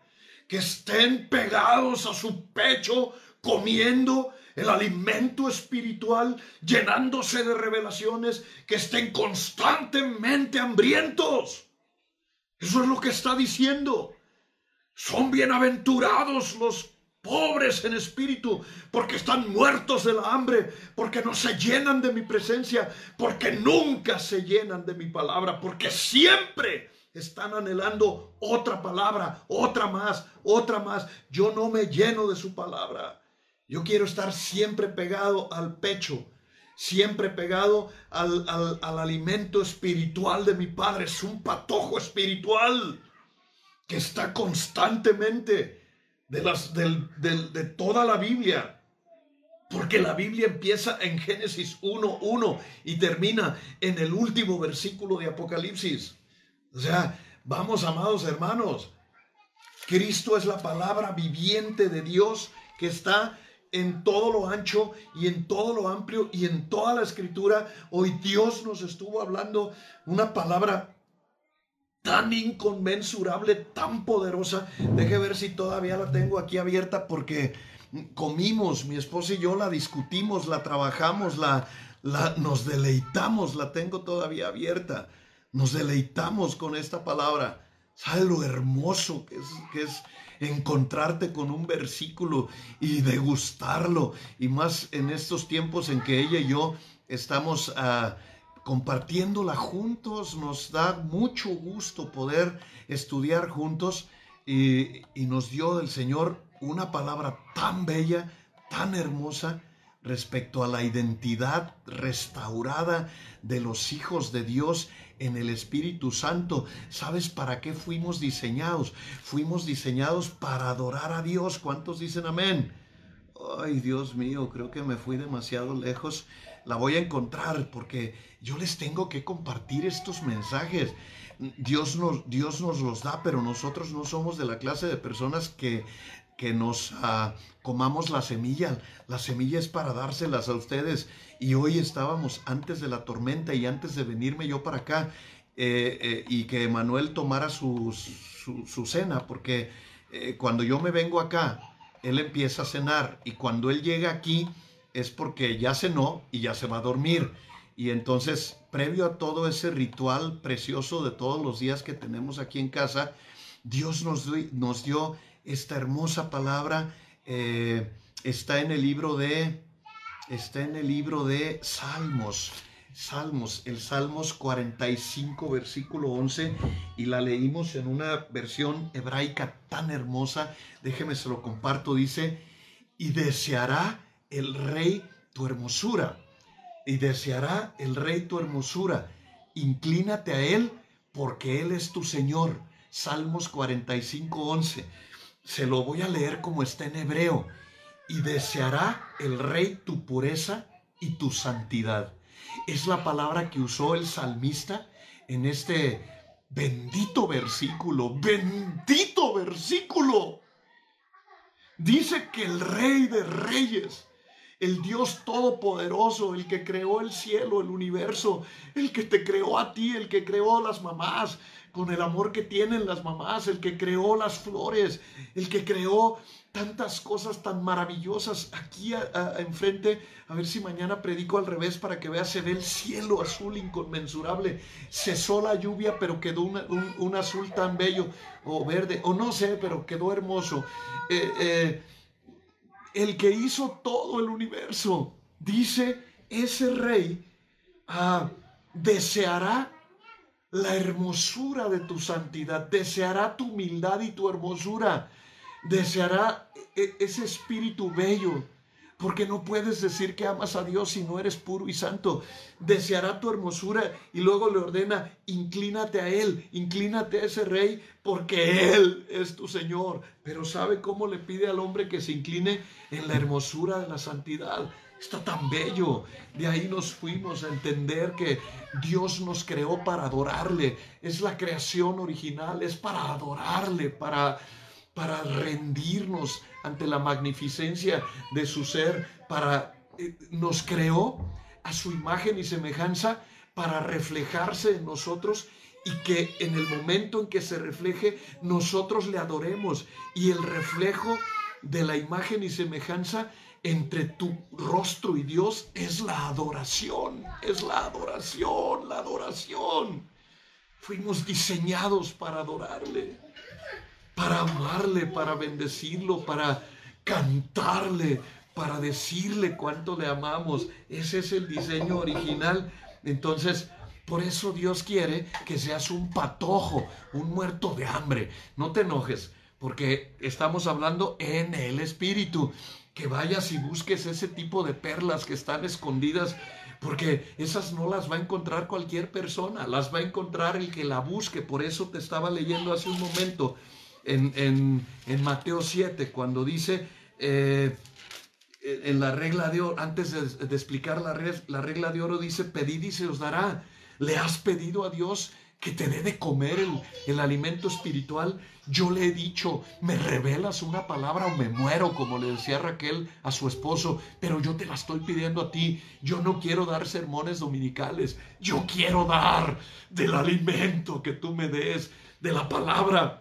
Que estén pegados a su pecho comiendo el alimento espiritual, llenándose de revelaciones, que estén constantemente hambrientos. Eso es lo que está diciendo. Son bienaventurados los pobres en espíritu, porque están muertos de la hambre, porque no se llenan de mi presencia, porque nunca se llenan de mi palabra, porque siempre están anhelando otra palabra, otra más, otra más. Yo no me lleno de su palabra. Yo quiero estar siempre pegado al pecho, siempre pegado al, al alimento espiritual de mi Padre. Es un patojo espiritual que está constantemente de, las, de toda la Biblia. Porque la Biblia empieza en Génesis 1.1 y termina en el último versículo de Apocalipsis. O sea, vamos amados hermanos, Cristo es la palabra viviente de Dios que está en todo lo ancho y en todo lo amplio y en toda la escritura. Hoy Dios nos estuvo hablando una palabra tan inconmensurable, tan poderosa. Deje ver si todavía la tengo aquí abierta porque comimos, mi esposa y yo la discutimos, la trabajamos, la, nos deleitamos, la tengo todavía abierta. Nos deleitamos con esta palabra. ¿Sabes lo hermoso que es encontrarte con un versículo y degustarlo? Y más en estos tiempos en que ella y yo estamos ah, compartiéndola juntos. Nos da mucho gusto poder estudiar juntos y, y nos dio el Señor una palabra tan bella, tan hermosa respecto a la identidad restaurada de los hijos de Dios en el Espíritu Santo. ¿Sabes para qué fuimos diseñados? Fuimos diseñados para adorar a Dios. ¿Cuántos dicen amén? Ay, Dios mío, creo que me fui demasiado lejos. La voy a encontrar porque yo les tengo que compartir estos mensajes. Dios nos, Dios nos los da, pero nosotros no somos de la clase de personas que que nos ah, comamos la semilla. La semilla es para dárselas a ustedes. Y hoy estábamos antes de la tormenta y antes de venirme yo para acá eh, eh, y que Manuel tomara su, su, cena, porque eh, cuando yo me vengo acá, él empieza a cenar y cuando él llega aquí es porque ya cenó y ya se va a dormir. Y entonces, previo a todo ese ritual precioso de todos los días que tenemos aquí en casa, Dios nos, nos dio esta hermosa palabra eh, está en el libro de está en el libro de Salmos. Salmos, el Salmos 45, versículo 11, y la leímos en una versión hebraica tan hermosa. Déjeme se lo comparto. Dice: Y deseará el rey tu hermosura, y deseará el rey tu hermosura. Inclínate a él, porque él es tu Señor. Salmos 45, 11. Se lo voy a leer como está en hebreo. Y deseará el rey tu pureza y tu santidad. Es la palabra que usó el salmista en este bendito versículo. Bendito versículo. Dice que el rey de reyes el Dios todopoderoso, el que creó el cielo, el universo, el que te creó a ti, el que creó las mamás, con el amor que tienen las mamás, el que creó las flores, el que creó tantas cosas tan maravillosas aquí enfrente. A ver si mañana predico al revés para que veas, se ve el cielo azul inconmensurable. Cesó la lluvia, pero quedó un, azul tan bello, o verde, o no sé, pero quedó hermoso. Eh, eh, el que hizo todo el universo, dice ese rey, ah, deseará la hermosura de tu santidad, deseará tu humildad y tu hermosura, deseará e-, ese espíritu bello, porque no puedes decir que amas a Dios si no eres puro y santo. Deseará tu hermosura y luego le ordena, inclínate a Él, inclínate a ese rey, porque Él es tu Señor. Pero ¿sabe cómo le pide al hombre que se incline en la hermosura de la santidad? Está tan bello. De ahí nos fuimos a entender que Dios nos creó para adorarle. Es la creación original, es para adorarle, para, para rendirnos ante la magnificencia de su ser, para eh, nos creó a su imagen y semejanza para reflejarse en nosotros y que en el momento en que se refleje nosotros le adoremos y el reflejo de la imagen y semejanza entre tu rostro y Dios es la adoración, es la adoración, la adoración. Fuimos diseñados para adorarle, para amarle, para bendecirlo, para cantarle, para decirle cuánto le amamos. Ese es el diseño original. Entonces, por eso Dios quiere que seas un patojo, un muerto de hambre. No te enojes, porque estamos hablando en el Espíritu que vayas y busques ese tipo de perlas que están escondidas, porque esas no las va a encontrar cualquier persona, las va a encontrar el que la busque. Por eso te estaba leyendo hace un momento en, en, Mateo 7, cuando dice... Eh, en la regla de oro, antes de, explicar la, la regla de oro, dice, pedid y se os dará. ¿Le has pedido a Dios que te dé de comer el, el, alimento espiritual. Yo le he dicho, me revelas una palabra o me muero, como le decía Raquel a su esposo, pero yo te la estoy pidiendo a ti. Yo no quiero dar sermones dominicales, yo quiero dar del alimento que tú me des, de la palabra.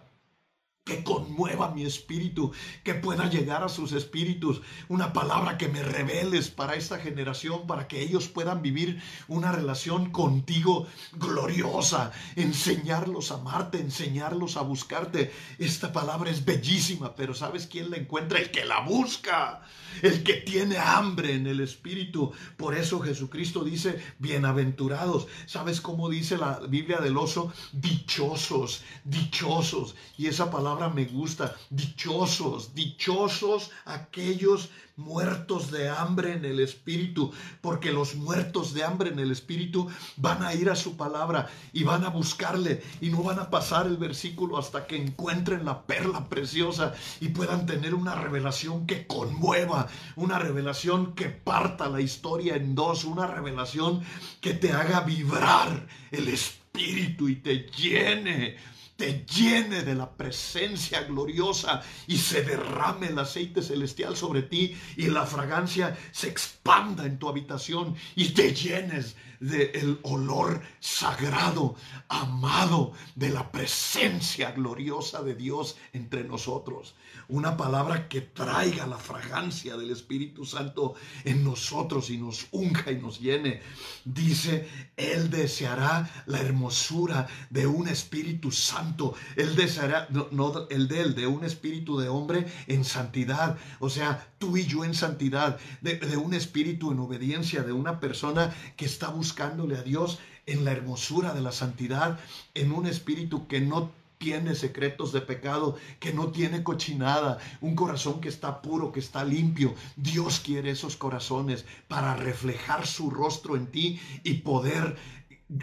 Que conmueva mi espíritu, que pueda llegar a sus espíritus, una palabra que me reveles para esta generación, para que ellos puedan vivir una relación contigo gloriosa, enseñarlos a amarte, enseñarlos a buscarte. Esta palabra es bellísima, pero ¿sabes quién la encuentra? El que la busca, el que tiene hambre en el espíritu. Por eso Jesucristo dice, bienaventurados. ¿Sabes cómo dice la Biblia del oso? Dichosos, dichosos. Y esa palabra me gusta. Dichosos, dichosos aquellos muertos de hambre en el espíritu, porque los muertos de hambre en el espíritu van a ir a su palabra y van a buscarle y no van a pasar el versículo hasta que encuentren la perla preciosa y puedan tener una revelación que conmueva, una revelación que parta la historia en dos, una revelación que te haga vibrar el espíritu y te llene te llene de la presencia gloriosa y se derrame el aceite celestial sobre ti y la fragancia se expanda en tu habitación y te llenes del olor sagrado, amado, de la presencia gloriosa de Dios entre nosotros. Una palabra que traiga la fragancia del Espíritu Santo en nosotros y nos unja y nos llene. Dice, Él deseará la hermosura de un Espíritu Santo. Él deseará, no, el de él, de un Espíritu de hombre en santidad. O sea, tú y yo en santidad, de, de un Espíritu en obediencia, de una persona que está buscando buscándole a Dios en la hermosura de la santidad, en un espíritu que no tiene secretos de pecado, que no tiene cochinada, un corazón que está puro, que está limpio. Dios quiere esos corazones para reflejar su rostro en ti y poder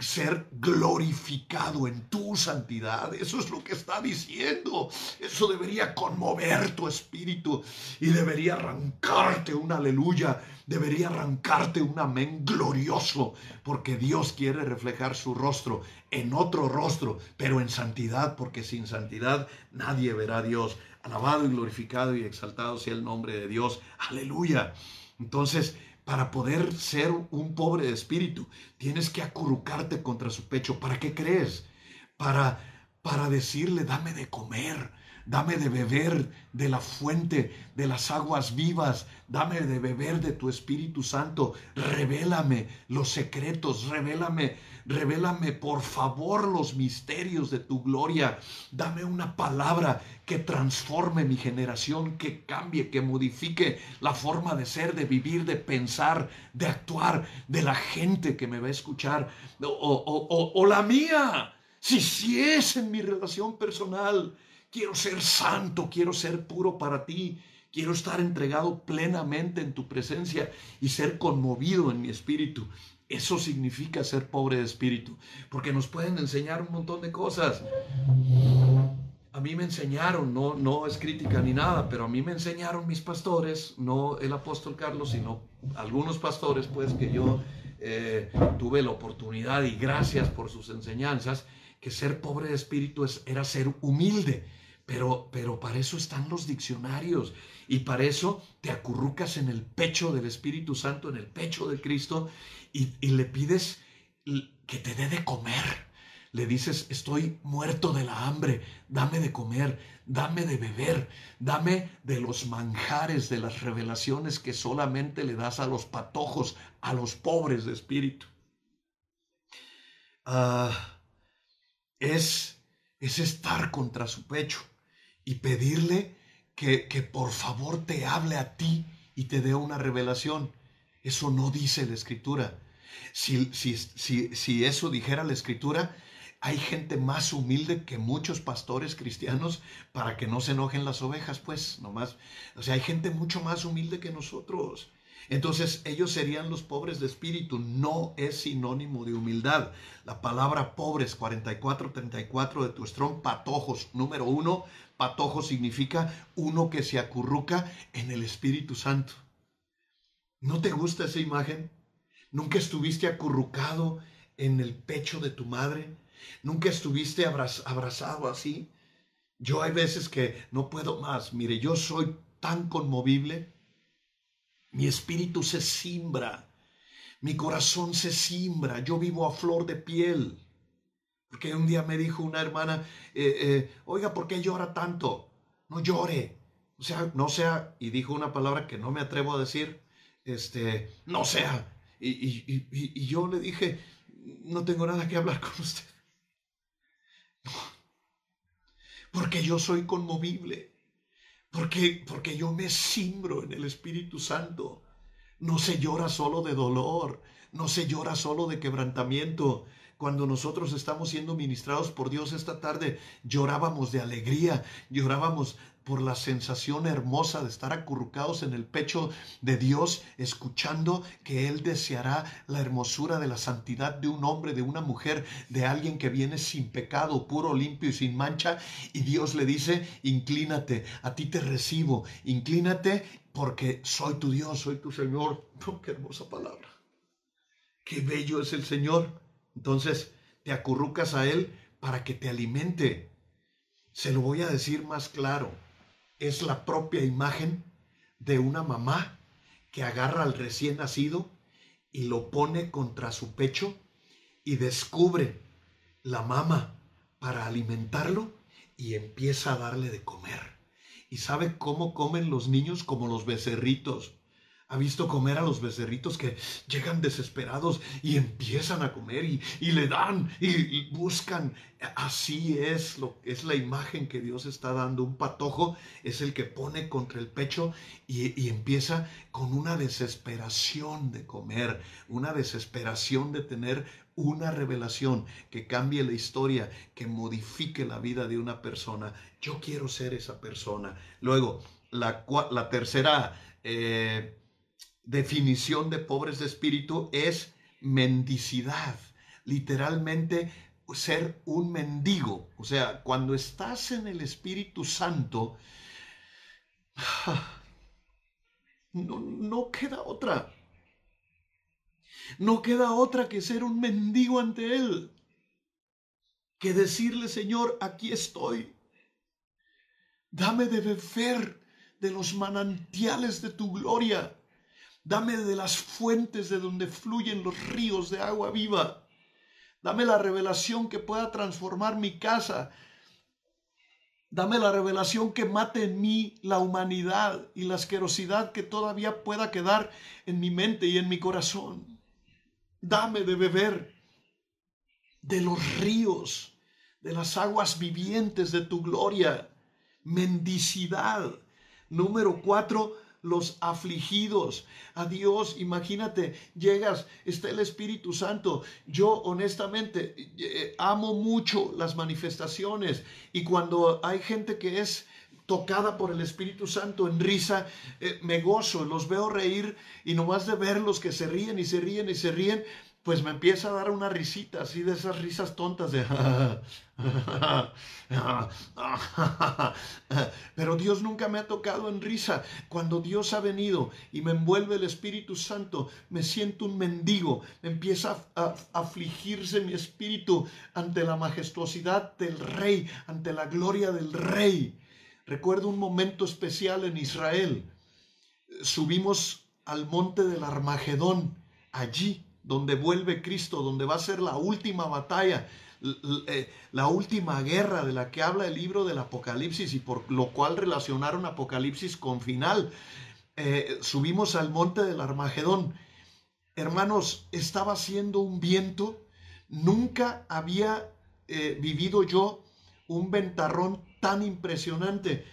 ser glorificado en tu santidad. Eso es lo que está diciendo. Eso debería conmover tu espíritu y debería arrancarte un aleluya debería arrancarte un amén glorioso, porque Dios quiere reflejar su rostro en otro rostro, pero en santidad, porque sin santidad nadie verá a Dios. Alabado y glorificado y exaltado sea el nombre de Dios. Aleluya. Entonces, para poder ser un pobre de espíritu, tienes que acurrucarte contra su pecho. ¿Para qué crees? Para, para decirle, dame de comer Dame de beber de la fuente de las aguas vivas. Dame de beber de tu Espíritu Santo. Revélame los secretos. Revélame, revélame por favor los misterios de tu gloria. Dame una palabra que transforme mi generación, que cambie, que modifique la forma de ser, de vivir, de pensar, de actuar de la gente que me va a escuchar. O, o la mía. Si, si es en mi relación personal Quiero ser santo, quiero ser puro para ti. Quiero estar entregado plenamente en tu presencia y ser conmovido en mi espíritu. Eso significa ser pobre de espíritu, porque nos pueden enseñar un montón de cosas. A mí me enseñaron, no, no es crítica ni nada, pero a mí me enseñaron mis pastores, no el apóstol Carlos, sino algunos pastores, pues que yo eh, tuve la oportunidad y gracias por sus enseñanzas, que ser pobre de espíritu es, era ser humilde pero, pero para eso están los diccionarios y para eso te acurrucas en el pecho del Espíritu Santo, en el pecho de Cristo y, y le pides que te dé de comer. Le dices, estoy muerto de la hambre, dame de comer, dame de beber, dame de los manjares, de las revelaciones que solamente le das a los patojos, a los pobres de espíritu. Ah, es, es estar contra su pecho y pedirle que, que por favor te hable a ti y te dé una revelación. Eso no dice la escritura. Si, si, si, si, eso dijera la escritura, hay gente más humilde que muchos pastores cristianos para que no se enojen las ovejas, pues, nomás. O sea, hay gente mucho más humilde que nosotros. Entonces ellos serían los pobres de espíritu. No es sinónimo de humildad. La palabra pobres, 44-34 de tu strong, patojos, número uno, patojo significa uno que se acurruca en el Espíritu Santo. ¿No te gusta esa imagen? ¿Nunca estuviste acurrucado en el pecho de tu madre? ¿Nunca estuviste abrazado así? Yo hay veces que no puedo más. Mire, yo soy tan conmovible mi espíritu se simbra, mi corazón se simbra, yo vivo a flor de piel. Porque un día me dijo una hermana, eh, eh, oiga, ¿por qué llora tanto? No llore. O sea, no sea, y dijo una palabra que no me atrevo a decir, este, no sea. Y, y, y, y yo le dije, no tengo nada que hablar con usted. Porque yo soy conmovible. Porque, porque yo me simbro en el Espíritu Santo. No se llora solo de dolor, no se llora solo de quebrantamiento. Cuando nosotros estamos siendo ministrados por Dios esta tarde, llorábamos de alegría, llorábamos por la sensación hermosa de estar acurrucados en el pecho de Dios, escuchando que Él deseará la hermosura de la santidad de un hombre, de una mujer, de alguien que viene sin pecado, puro, limpio y sin mancha. Y Dios le dice, inclínate, a ti te recibo, inclínate porque soy tu Dios, soy tu Señor. Qué hermosa palabra. Qué bello es el Señor. Entonces te acurrucas a Él para que te alimente. Se lo voy a decir más claro es la propia imagen de una mamá que agarra al recién nacido y lo pone contra su pecho y descubre la mama para alimentarlo y empieza a darle de comer. ¿Y sabe cómo comen los niños? Como los becerritos ha visto comer a los becerritos que llegan desesperados y empiezan a comer y, le dan y, buscan. Así es, lo, es la imagen que Dios está dando. Un patojo es el que pone contra el pecho y, y empieza con una desesperación de comer, una desesperación de tener una revelación que cambie la historia, que modifique la vida de una persona. Yo quiero ser esa persona. Luego, la, la tercera... Eh, definición de pobres de espíritu es mendicidad, literalmente ser un mendigo. O sea, cuando estás en el Espíritu Santo, no, no queda otra. No queda otra que ser un mendigo ante Él, que decirle, Señor, aquí estoy. Dame de beber de los manantiales de tu gloria. Dame de las fuentes de donde fluyen los ríos de agua viva. Dame la revelación que pueda transformar mi casa. Dame la revelación que mate en mí la humanidad y la asquerosidad que todavía pueda quedar en mi mente y en mi corazón. Dame de beber de los ríos, de las aguas vivientes de tu gloria. Mendicidad. Número cuatro, los afligidos. A Dios, imagínate, llegas, está el Espíritu Santo. Yo honestamente eh, amo mucho las manifestaciones y cuando hay gente que es tocada por el Espíritu Santo en risa, eh, me gozo, los veo reír y nomás de verlos que se ríen y se ríen y se ríen, pues me empieza a dar una risita, así de esas risas tontas de... Pero Dios nunca me ha tocado en risa. Cuando Dios ha venido y me envuelve el Espíritu Santo, me siento un mendigo, empieza a, afligirse mi espíritu ante la majestuosidad del Rey, ante la gloria del Rey. Recuerdo un momento especial en Israel. Subimos al monte del Armagedón, allí donde vuelve Cristo, donde va a ser la última batalla, eh, la última guerra de la que habla el libro del Apocalipsis y por lo cual relacionaron Apocalipsis con final. Eh, subimos al monte del Armagedón. Hermanos, estaba haciendo un viento. Nunca había eh, vivido yo un ventarrón tan impresionante.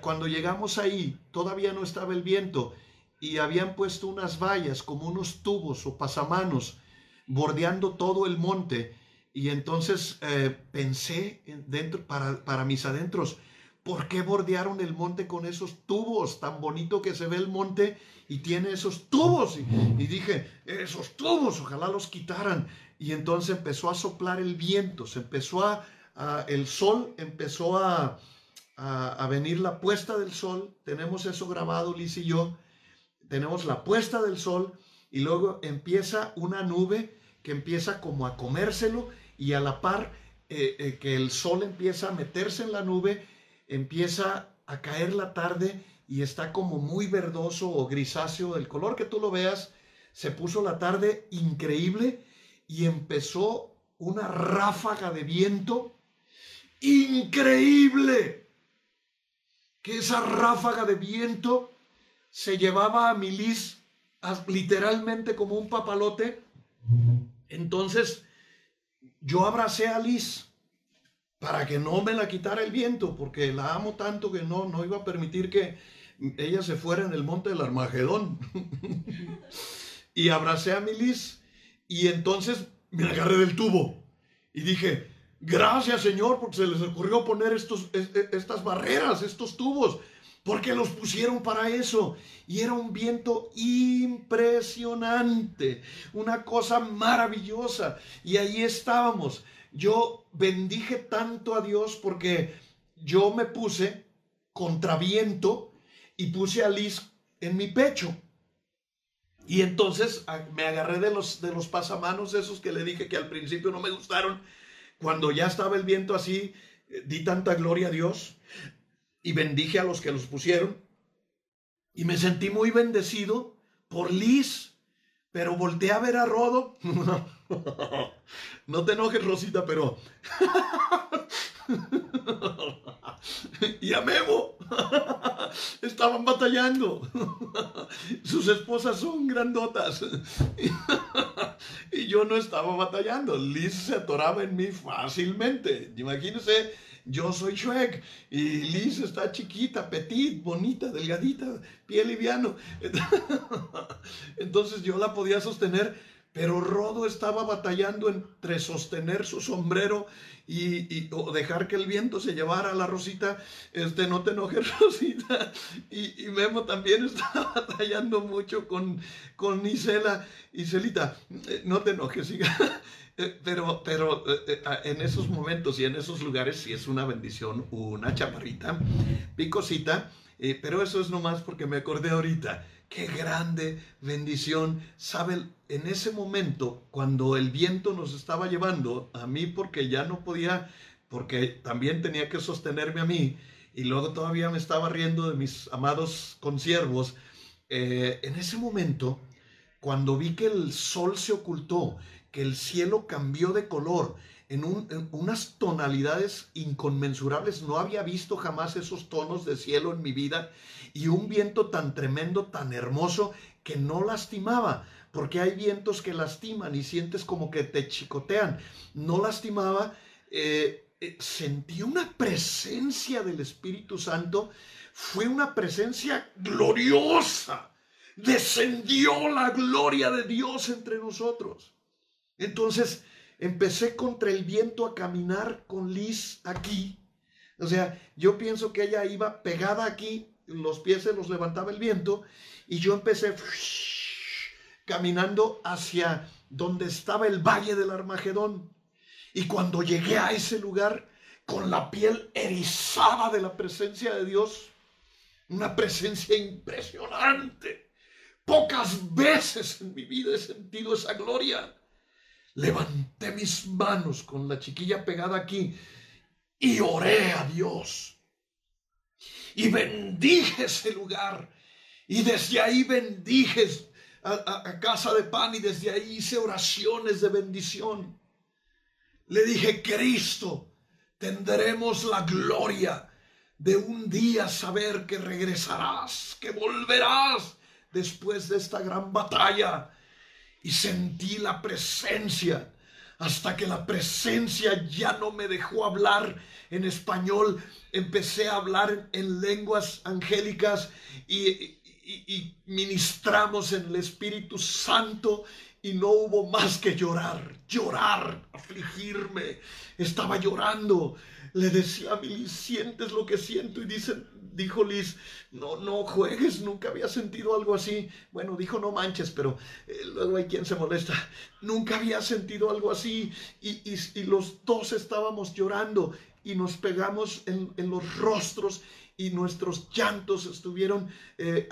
cuando llegamos ahí, todavía no estaba el viento y habían puesto unas vallas como unos tubos o pasamanos bordeando todo el monte. Y entonces eh, pensé dentro, para, para mis adentros, ¿por qué bordearon el monte con esos tubos? Tan bonito que se ve el monte y tiene esos tubos. Y, dije, esos tubos, ojalá los quitaran. Y entonces empezó a soplar el viento, se empezó a, el sol empezó a, a, a, venir la puesta del sol. Tenemos eso grabado, Liz y yo tenemos la puesta del sol y luego empieza una nube que empieza como a comérselo y a la par eh, eh, que el sol empieza a meterse en la nube, empieza a caer la tarde y está como muy verdoso o grisáceo del color que tú lo veas. Se puso la tarde increíble y empezó una ráfaga de viento increíble. Que esa ráfaga de viento se llevaba a Milis literalmente como un papalote. Entonces yo abracé a Liz para que no me la quitara el viento, porque la amo tanto que no, no iba a permitir que ella se fuera en el monte del Armagedón. y abracé a Milis y entonces me agarré del tubo y dije, gracias Señor, porque se les ocurrió poner estos, estas barreras, estos tubos, porque los pusieron para eso. Y era un viento impresionante, una cosa maravillosa. Y ahí estábamos. Yo bendije tanto a Dios porque yo me puse contra viento y puse a Liz en mi pecho. Y entonces me agarré de los, de los pasamanos esos que le dije que al principio no me gustaron. Cuando ya estaba el viento así, eh, di tanta gloria a Dios y bendije a los que los pusieron. Y me sentí muy bendecido por Liz. Pero volteé a ver a Rodo. no te enojes, Rosita, pero... y a Memo. Estaban batallando. Sus esposas son grandotas. y yo no estaba batallando. Liz se atoraba en mí fácilmente. Imagínense yo soy Shrek y Liz está chiquita, petit, bonita, delgadita, piel liviano. Entonces yo la podía sostener, pero Rodo estaba batallando entre sostener su sombrero y, o dejar que el viento se llevara a la Rosita. Este, no te enojes, Rosita. Y, y Memo también estaba batallando mucho con, con Isela. Iselita, eh, no te enojes, siga. Eh, pero, pero eh, en esos momentos y en esos lugares sí es una bendición, una chaparrita, picosita, pero eso es nomás porque me acordé ahorita. Qué grande bendición. Sabe, en ese momento, cuando el viento nos estaba llevando, a mí porque ya no podía, porque también tenía que sostenerme a mí, y luego todavía me estaba riendo de mis amados consiervos, en ese momento, cuando vi que el sol se ocultó, que el cielo cambió de color en, unas tonalidades inconmensurables. No había visto jamás esos tonos de cielo en mi vida y un viento tan tremendo, tan hermoso, que no lastimaba, porque hay vientos que lastiman y sientes como que te chicotean. No lastimaba. Eh, eh, sentí una presencia del Espíritu Santo. Fue una presencia gloriosa. Descendió la gloria de Dios entre nosotros. Entonces empecé contra el viento a caminar con Liz aquí. O sea, yo pienso que ella iba pegada aquí, los pies se los levantaba el viento, y yo empecé caminando hacia donde estaba el valle del Armagedón. Y cuando llegué a ese lugar, con la piel erizada de la presencia de Dios, una presencia impresionante. Pocas veces en mi vida he sentido esa gloria levanté mis manos con la chiquilla pegada aquí y oré a Dios. Y bendije ese lugar. Y desde ahí bendije a, casa de pan y desde ahí hice oraciones de bendición. Le dije, Cristo, tendremos la gloria de un día saber que regresarás, que volverás después de esta gran batalla y sentí la presencia hasta que la presencia ya no me dejó hablar en español, empecé a hablar en lenguas angélicas y, ministramos en el Espíritu Santo y no hubo más que llorar, llorar, afligirme. Estaba llorando. Le decía a Liz, ¿sientes lo que siento? Y dice, dijo Liz, no, no juegues, nunca había sentido algo así. Bueno, dijo no manches, pero eh, luego hay quien se molesta. Nunca había sentido algo así. Y, y, los dos estábamos llorando y nos pegamos en, en los rostros y nuestros llantos estuvieron eh,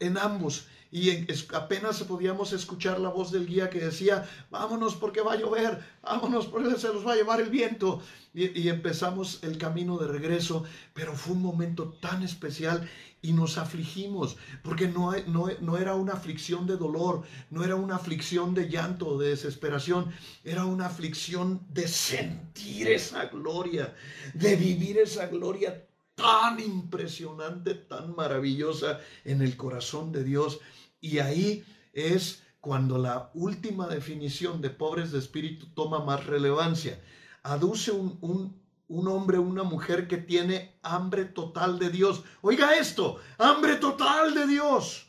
en ambos y apenas podíamos escuchar la voz del guía que decía, vámonos porque va a llover, vámonos porque se nos va a llevar el viento. Y, y empezamos el camino de regreso, pero fue un momento tan especial y nos afligimos, porque no, no, no, era una aflicción de dolor, no era una aflicción de llanto, de desesperación, era una aflicción de sentir esa gloria, de vivir esa gloria tan impresionante, tan maravillosa en el corazón de Dios. Y ahí es cuando la última definición de pobres de espíritu toma más relevancia. Aduce un, un, un hombre, una mujer que tiene hambre total de Dios. Oiga esto, hambre total de Dios,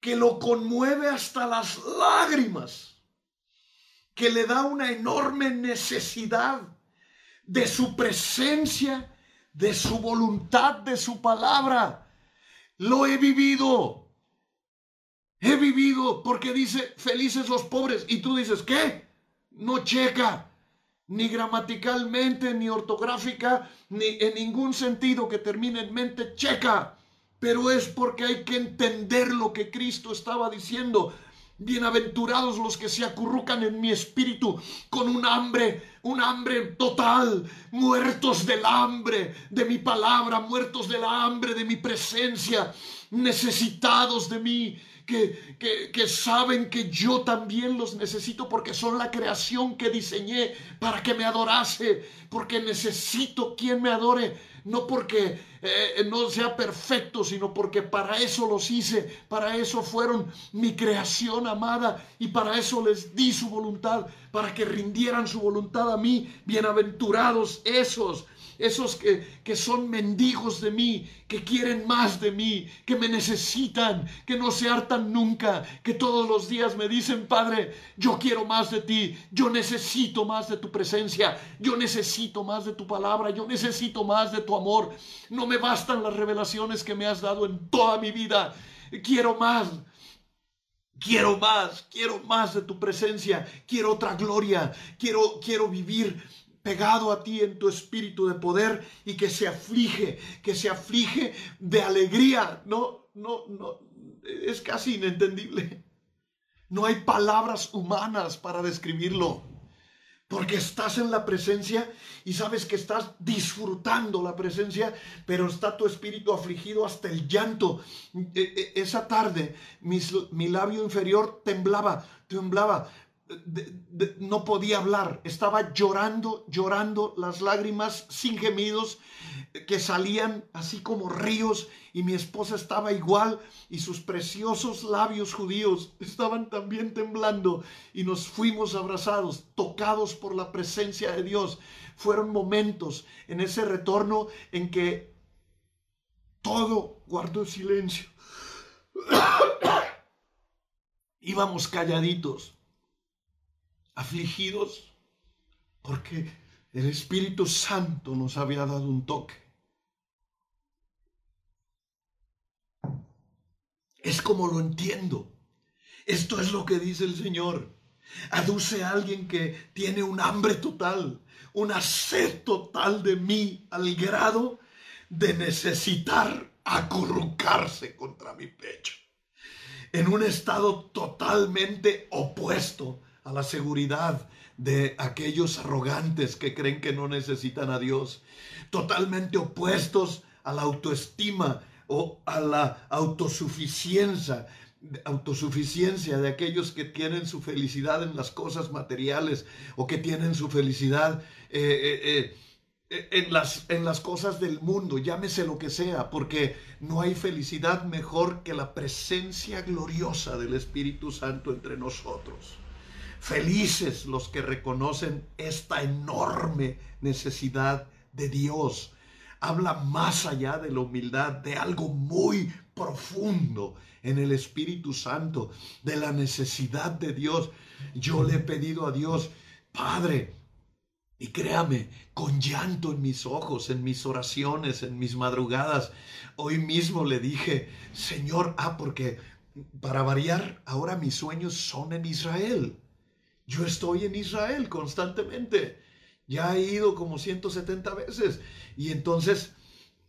que lo conmueve hasta las lágrimas, que le da una enorme necesidad de su presencia, de su voluntad, de su palabra. Lo he vivido. He vivido porque dice, felices los pobres. Y tú dices, ¿qué? No checa, ni gramaticalmente, ni ortográfica, ni en ningún sentido que termine en mente, checa. Pero es porque hay que entender lo que Cristo estaba diciendo. Bienaventurados los que se acurrucan en mi espíritu con un hambre, un hambre total, muertos del hambre de mi palabra, muertos del hambre de mi presencia, necesitados de mí que, que, saben que yo también los necesito porque son la creación que diseñé para que me adorase, porque necesito quien me adore, no porque eh, no sea perfecto, sino porque para eso los hice, para eso fueron mi creación amada y para eso les di su voluntad, para que rindieran su voluntad a mí, bienaventurados esos esos que, que son mendigos de mí, que quieren más de mí, que me necesitan, que no se hartan nunca, que todos los días me dicen, Padre, yo quiero más de ti, yo necesito más de tu presencia, yo necesito más de tu palabra, yo necesito más de tu amor. No me bastan las revelaciones que me has dado en toda mi vida, quiero más. Quiero más, quiero más de tu presencia, quiero otra gloria, quiero, quiero vivir pegado a ti en tu espíritu de poder y que se aflige, que se aflige de alegría. No, no, no, es casi inentendible. No hay palabras humanas para describirlo. Porque estás en la presencia y sabes que estás disfrutando la presencia, pero está tu espíritu afligido hasta el llanto. E, e, esa tarde mi labio inferior temblaba, temblaba, no podía hablar, estaba llorando, llorando, las lágrimas sin gemidos que salían así como ríos y mi esposa estaba igual y sus preciosos labios judíos estaban también temblando y nos fuimos abrazados, tocados por la presencia de Dios. Fueron momentos en ese retorno en que todo guardó silencio. Íbamos calladitos afligidos porque el Espíritu Santo nos había dado un toque. Es como lo entiendo. Esto es lo que dice el Señor. Aduce a alguien que tiene un hambre total, una sed total de mí, al grado de necesitar acurrucarse contra mi pecho. En un estado totalmente opuesto a la seguridad de aquellos arrogantes que creen que no necesitan a Dios, totalmente opuestos a la autoestima o a la autosuficiencia, autosuficiencia de aquellos que tienen su felicidad en las cosas materiales o que tienen su felicidad eh, eh, eh, en, las, en las cosas del mundo, llámese lo que sea, porque no hay felicidad mejor que la presencia gloriosa del Espíritu Santo entre nosotros. Felices los que reconocen esta enorme necesidad de Dios. Habla más allá de la humildad, de algo muy profundo en el Espíritu Santo, de la necesidad de Dios. Yo le he pedido a Dios, Padre, y créame, con llanto en mis ojos, en mis oraciones, en mis madrugadas, hoy mismo le dije, Señor, ah, porque para variar, ahora mis sueños son en Israel. Yo estoy en Israel constantemente. Ya he ido como 170 veces y entonces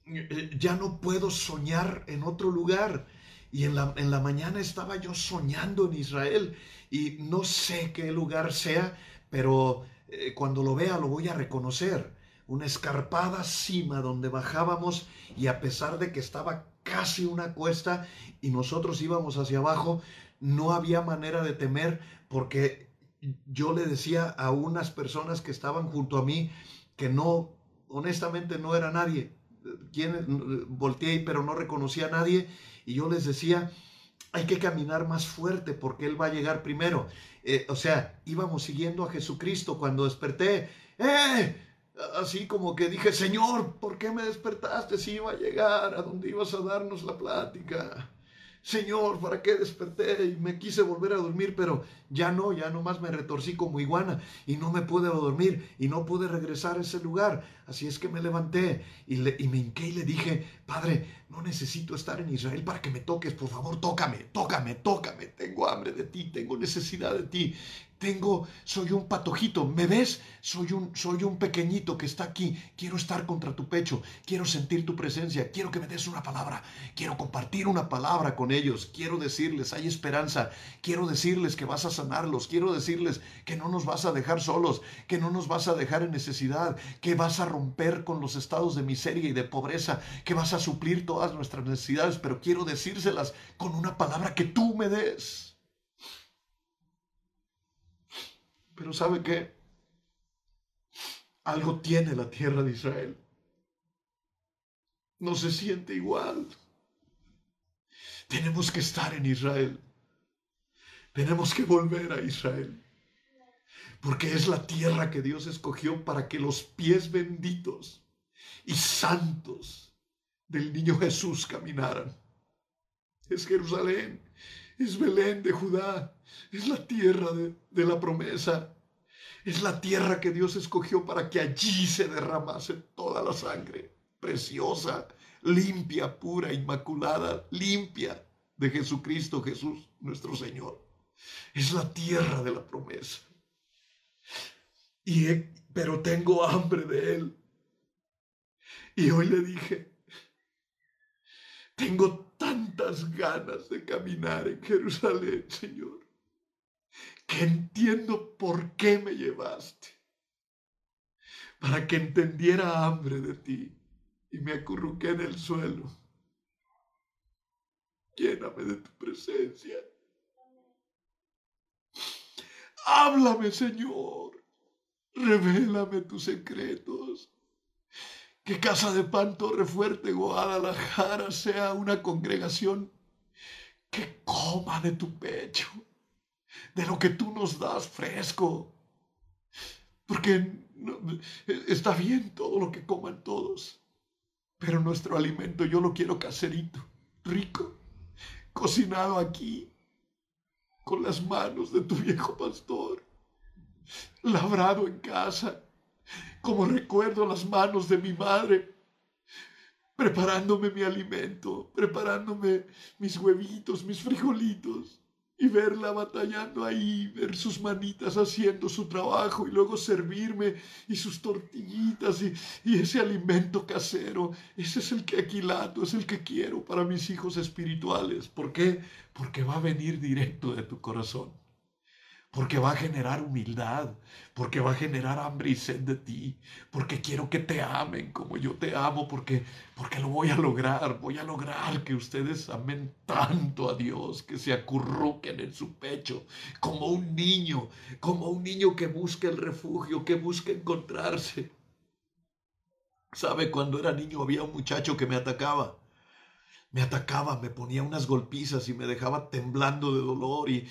eh, ya no puedo soñar en otro lugar. Y en la, en la mañana estaba yo soñando en Israel y no sé qué lugar sea, pero eh, cuando lo vea lo voy a reconocer. Una escarpada cima donde bajábamos y a pesar de que estaba casi una cuesta y nosotros íbamos hacia abajo, no había manera de temer porque yo le decía a unas personas que estaban junto a mí que no, honestamente no era nadie. Quien, volteé pero no reconocía a nadie y yo les decía, hay que caminar más fuerte porque Él va a llegar primero. Eh, o sea, íbamos siguiendo a Jesucristo cuando desperté. ¡Eh! Así como que dije, Señor, ¿por qué me despertaste si iba a llegar a donde ibas a darnos la plática? Señor, ¿para qué desperté? Y me quise volver a dormir, pero ya no, ya nomás me retorcí como iguana y no me pude dormir y no pude regresar a ese lugar. Así es que me levanté y, y me hinqué y le dije, Padre, no necesito estar en Israel para que me toques, por favor, tócame, tócame, tócame. Tengo hambre de ti, tengo necesidad de ti. Tengo, soy un patojito, ¿me ves? Soy un, soy un pequeñito que está aquí. Quiero estar contra tu pecho, quiero sentir tu presencia, quiero que me des una palabra, quiero compartir una palabra con ellos, quiero decirles, hay esperanza, quiero decirles que vas a sanarlos, quiero decirles que no nos vas a dejar solos, que no nos vas a dejar en necesidad, que vas a romper con los estados de miseria y de pobreza, que vas a suplir todas nuestras necesidades, pero quiero decírselas con una palabra que tú me des. Pero ¿sabe qué? Algo tiene la tierra de Israel. No se siente igual. Tenemos que estar en Israel. Tenemos que volver a Israel. Porque es la tierra que Dios escogió para que los pies benditos y santos del niño Jesús caminaran. Es Jerusalén, es Belén de Judá, es la tierra de, la promesa, es la tierra que Dios escogió para que allí se derramase toda la sangre preciosa, limpia, pura, inmaculada, limpia de Jesucristo Jesús nuestro Señor. Es la tierra de la promesa. Y pero tengo hambre de Él. Y hoy le dije, tengo tantas ganas de caminar en Jerusalén, Señor, que entiendo por qué me llevaste. Para que entendiera hambre de ti y me acurruqué en el suelo. Lléname de tu presencia. Háblame, Señor. Revélame tus secretos. Que Casa de Pan Torre Fuerte Guadalajara sea una congregación que coma de tu pecho, de lo que tú nos das fresco. Porque está bien todo lo que coman todos, pero nuestro alimento yo lo quiero caserito, rico, cocinado aquí, con las manos de tu viejo pastor, labrado en casa como recuerdo las manos de mi madre, preparándome mi alimento, preparándome mis huevitos, mis frijolitos, y verla batallando ahí, ver sus manitas haciendo su trabajo y luego servirme y sus tortillitas y, ese alimento casero. Ese es el que aquilato, es el que quiero para mis hijos espirituales. ¿Por qué? Porque va a venir directo de tu corazón porque va a generar humildad, porque va a generar hambre y sed de ti, porque quiero que te amen como yo te amo, porque, porque lo voy a lograr, voy a lograr que ustedes amen tanto a Dios, que se acurruquen en su pecho, como un niño, como un niño que busca el refugio, que busca encontrarse. ¿Sabe? Cuando era niño había un muchacho que me atacaba me atacaba, me ponía unas golpizas y me dejaba temblando de dolor y,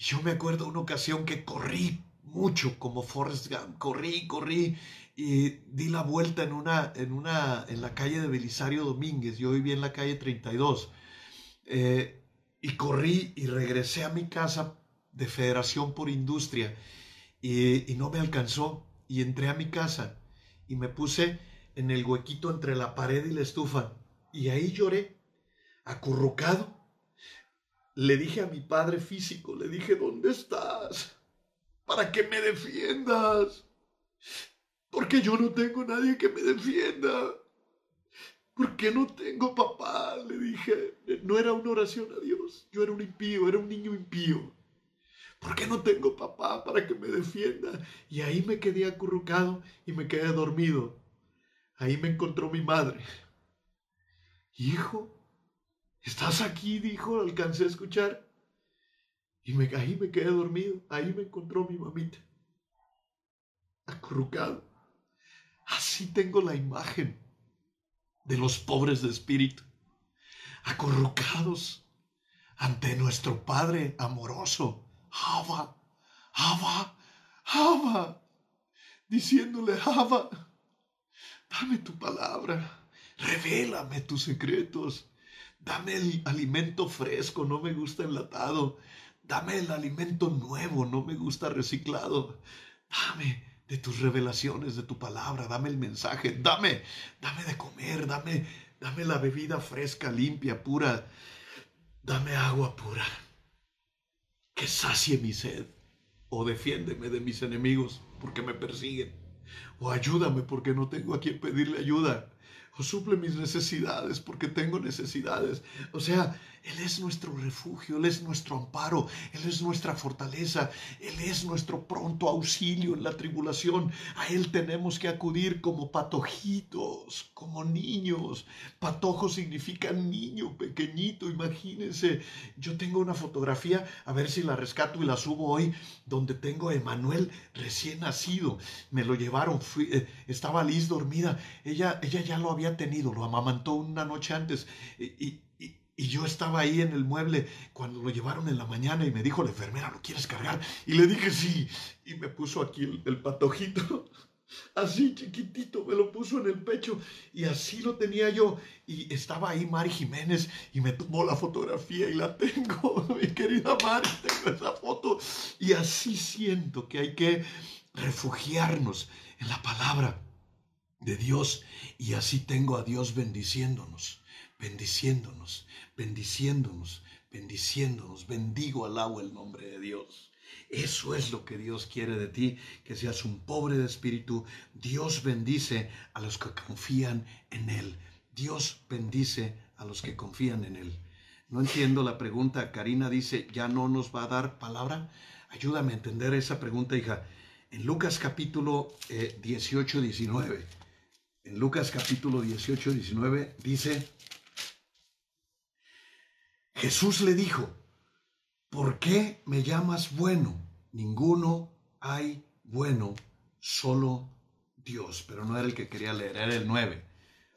yo me acuerdo una ocasión que corrí mucho como Forrest Gump, corrí, corrí y di la vuelta en una, en una, en la calle de Belisario Domínguez, yo vivía en la calle 32, eh, y corrí y regresé a mi casa de Federación por Industria y, y no me alcanzó y entré a mi casa y me puse en el huequito entre la pared y la estufa y ahí lloré, acurrucado le dije a mi padre físico, le dije, ¿dónde estás? Para que me defiendas. Porque yo no tengo nadie que me defienda. Porque no tengo papá? Le dije, no era una oración a Dios, yo era un impío, era un niño impío. ¿Por qué no tengo papá para que me defienda? Y ahí me quedé acurrucado y me quedé dormido. Ahí me encontró mi madre. hijo, ¿estás aquí? Dijo, alcancé a escuchar. Y me caí, me quedé dormido. Ahí me encontró mi mamita, acurrucado. Así tengo la imagen de los pobres de espíritu, acurrucados ante nuestro Padre amoroso. Abba, Abba, Abba, diciéndole, Abba, dame tu palabra, revélame tus secretos, dame el alimento fresco, no me gusta enlatado, dame el alimento nuevo, no me gusta reciclado, dame de tus revelaciones, de tu palabra, dame el mensaje, dame, dame de comer, dame, dame la bebida fresca, limpia, pura, dame agua pura, que sacie mi sed, o defiéndeme de mis enemigos porque me persiguen, o ayúdame porque no tengo a quien pedirle ayuda, o suple mis necesidades porque tengo necesidades. O sea, Él es nuestro refugio, Él es nuestro amparo, Él es nuestra fortaleza, Él es nuestro pronto auxilio en la tribulación. A Él tenemos que acudir como patojitos, como niños. Patojo significa niño pequeñito, imagínense. Yo tengo una fotografía, a ver si la rescato y la subo hoy, donde tengo a Emanuel recién nacido. Me lo llevaron, eh, estaba Liz dormida, ella, ella ya lo había había tenido, lo amamantó una noche antes y, yo estaba ahí en el mueble cuando lo llevaron en la mañana y me dijo la enfermera, ¿lo quieres cargar? Y le dije sí, y me puso aquí el, patojito, así chiquitito, me lo puso en el pecho y así lo tenía yo. Y estaba ahí Mari Jiménez y me tomó la fotografía y la tengo, mi querida Mari, tengo esa foto. Y así siento que hay que refugiarnos en la palabra de Dios y así tengo a Dios bendiciéndonos, bendiciéndonos, bendiciéndonos, bendiciéndonos. Bendigo al agua el nombre de Dios. Eso es lo que Dios quiere de ti, que seas un pobre de espíritu. Dios bendice a los que confían en Él. Dios bendice a los que confían en Él. No entiendo la pregunta. Karina dice, ¿ya no nos va a dar palabra? Ayúdame a entender esa pregunta, hija. En Lucas capítulo 18, eh, 19 en Lucas capítulo 18, 19, dice, Jesús le dijo, ¿por qué me llamas bueno? Ninguno hay bueno, solo Dios. Pero no era el que quería leer, era el 9.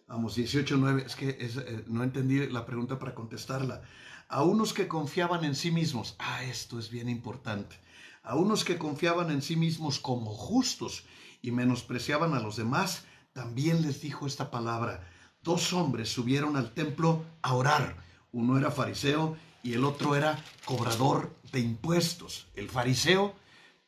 Vamos, 18, 9. Es que eh, no entendí la pregunta para contestarla. A unos que confiaban en sí mismos, ah, esto es bien importante. A unos que confiaban en sí mismos como justos y menospreciaban a los demás, también les dijo esta palabra. Dos hombres subieron al templo a orar. Uno era fariseo y el otro era cobrador de impuestos. El fariseo,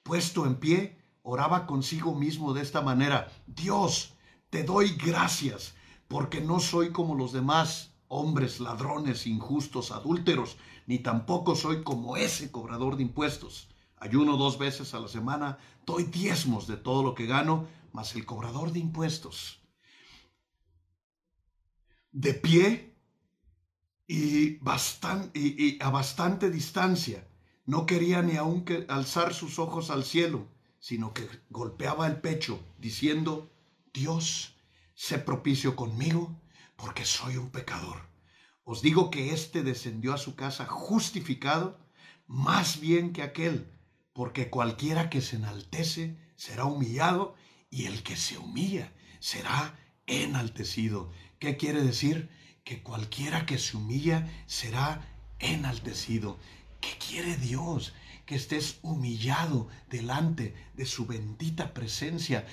puesto en pie, oraba consigo mismo de esta manera. Dios, te doy gracias porque no soy como los demás hombres ladrones, injustos, adúlteros, ni tampoco soy como ese cobrador de impuestos. Ayuno dos veces a la semana, doy diezmos de todo lo que gano, el cobrador de impuestos, de pie y, y, a bastante distancia, no quería ni aun que alzar sus ojos al cielo, sino que golpeaba el pecho, diciendo, Dios, sé propicio conmigo, porque soy un pecador. Os digo que éste descendió a su casa justificado más bien que aquel, porque cualquiera que se enaltece será humillado y el que se humilla será enaltecido. ¿Qué quiere decir? Que cualquiera que se humilla será enaltecido. ¿Qué quiere Dios? Que estés humillado delante de su bendita presencia.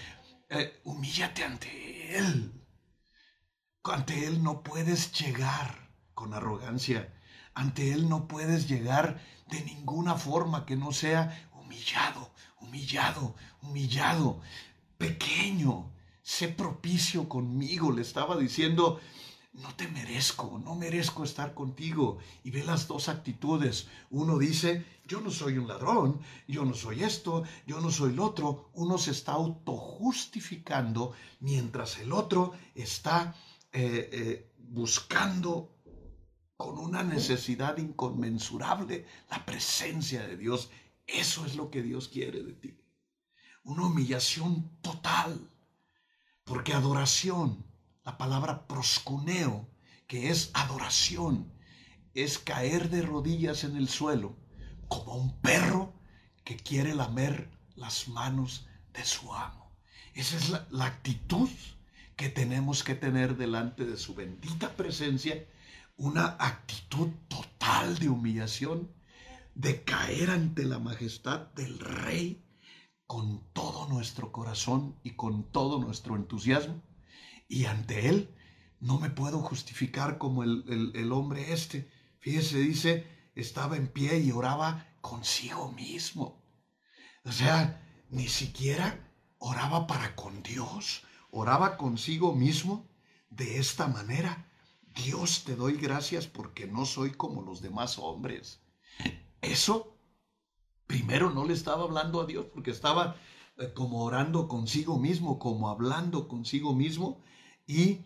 Eh, humíllate ante Él. Ante Él no puedes llegar con arrogancia. Ante Él no puedes llegar de ninguna forma que no sea humillado, humillado, humillado pequeño, sé propicio conmigo, le estaba diciendo, no te merezco, no merezco estar contigo. Y ve las dos actitudes. Uno dice, yo no soy un ladrón, yo no soy esto, yo no soy el otro. Uno se está autojustificando mientras el otro está eh, eh, buscando con una necesidad inconmensurable la presencia de Dios. Eso es lo que Dios quiere de ti una humillación total. Porque adoración, la palabra proscuneo, que es adoración, es caer de rodillas en el suelo como un perro que quiere lamer las manos de su amo. Esa es la, la actitud que tenemos que tener delante de su bendita presencia, una actitud total de humillación, de caer ante la majestad del Rey con todo nuestro corazón y con todo nuestro entusiasmo. Y ante Él no me puedo justificar como el, hombre este. Fíjese, dice, estaba en pie y oraba consigo mismo. O sea, ni siquiera oraba para con Dios, oraba consigo mismo de esta manera. Dios te doy gracias porque no soy como los demás hombres. Eso, primero no le estaba hablando a Dios porque estaba eh, como orando consigo mismo, como hablando consigo mismo y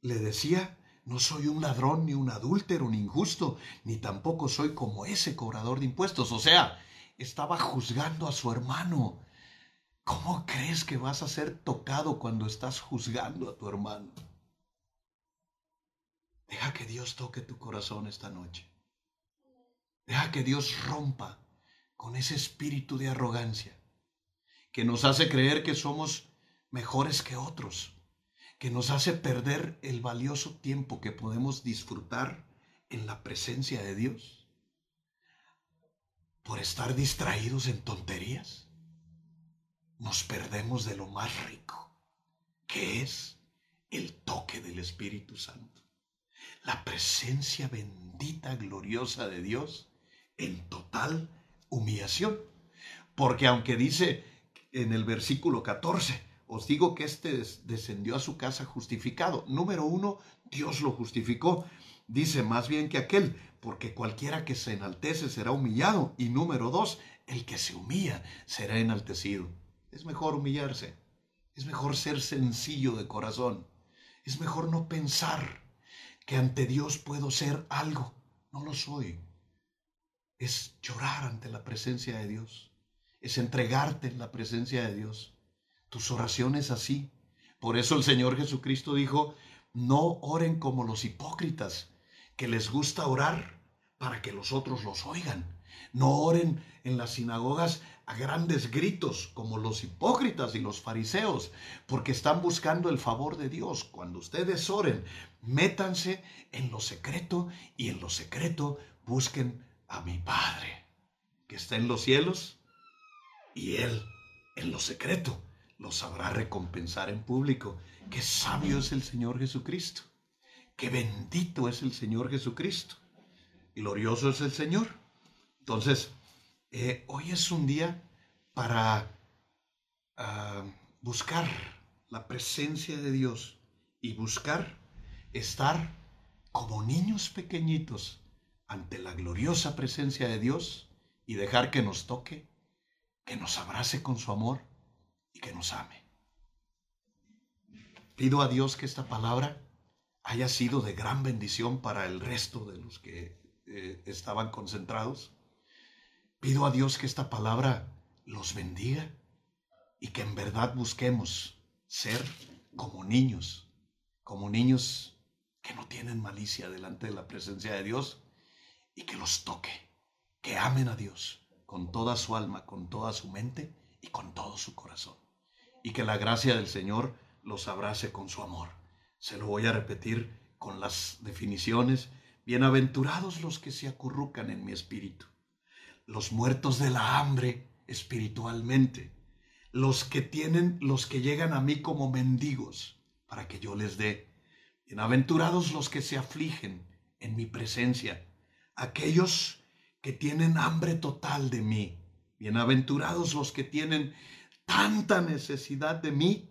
le decía, no soy un ladrón, ni un adúltero, ni injusto, ni tampoco soy como ese cobrador de impuestos. O sea, estaba juzgando a su hermano. ¿Cómo crees que vas a ser tocado cuando estás juzgando a tu hermano? Deja que Dios toque tu corazón esta noche. Deja que Dios rompa con ese espíritu de arrogancia que nos hace creer que somos mejores que otros, que nos hace perder el valioso tiempo que podemos disfrutar en la presencia de Dios por estar distraídos en tonterías. Nos perdemos de lo más rico, que es el toque del Espíritu Santo, la presencia bendita, gloriosa de Dios en total humillación. Porque aunque dice en el versículo 14, os digo que éste descendió a su casa justificado. Número uno, Dios lo justificó. Dice más bien que aquel, porque cualquiera que se enaltece será humillado. Y número dos, el que se humilla será enaltecido. Es mejor humillarse. Es mejor ser sencillo de corazón. Es mejor no pensar que ante Dios puedo ser algo. No lo soy es llorar ante la presencia de Dios, es entregarte en la presencia de Dios. Tus oraciones así. Por eso el Señor Jesucristo dijo, no oren como los hipócritas, que les gusta orar para que los otros los oigan. No oren en las sinagogas a grandes gritos como los hipócritas y los fariseos, porque están buscando el favor de Dios. Cuando ustedes oren, métanse en lo secreto y en lo secreto busquen a mi Padre que está en los cielos y Él en lo secreto lo sabrá recompensar en público. Qué sabio es el Señor Jesucristo. Qué bendito es el Señor Jesucristo. Glorioso es el Señor. Entonces, eh, hoy es un día para ah, buscar la presencia de Dios y buscar estar como niños pequeñitos ante la gloriosa presencia de Dios y dejar que nos toque, que nos abrace con su amor y que nos ame. Pido a Dios que esta palabra haya sido de gran bendición para el resto de los que eh, estaban concentrados. Pido a Dios que esta palabra los bendiga y que en verdad busquemos ser como niños, como niños que no tienen malicia delante de la presencia de Dios y que los toque, que amen a Dios con toda su alma, con toda su mente y con todo su corazón. Y que la gracia del Señor los abrace con su amor. Se lo voy a repetir con las definiciones. Bienaventurados los que se acurrucan en mi espíritu, los muertos de la hambre espiritualmente, los que tienen, los que llegan a mí como mendigos, para que yo les dé. Bienaventurados los que se afligen en mi presencia, aquellos que tienen hambre total de mí. Bienaventurados los que tienen tanta necesidad de mí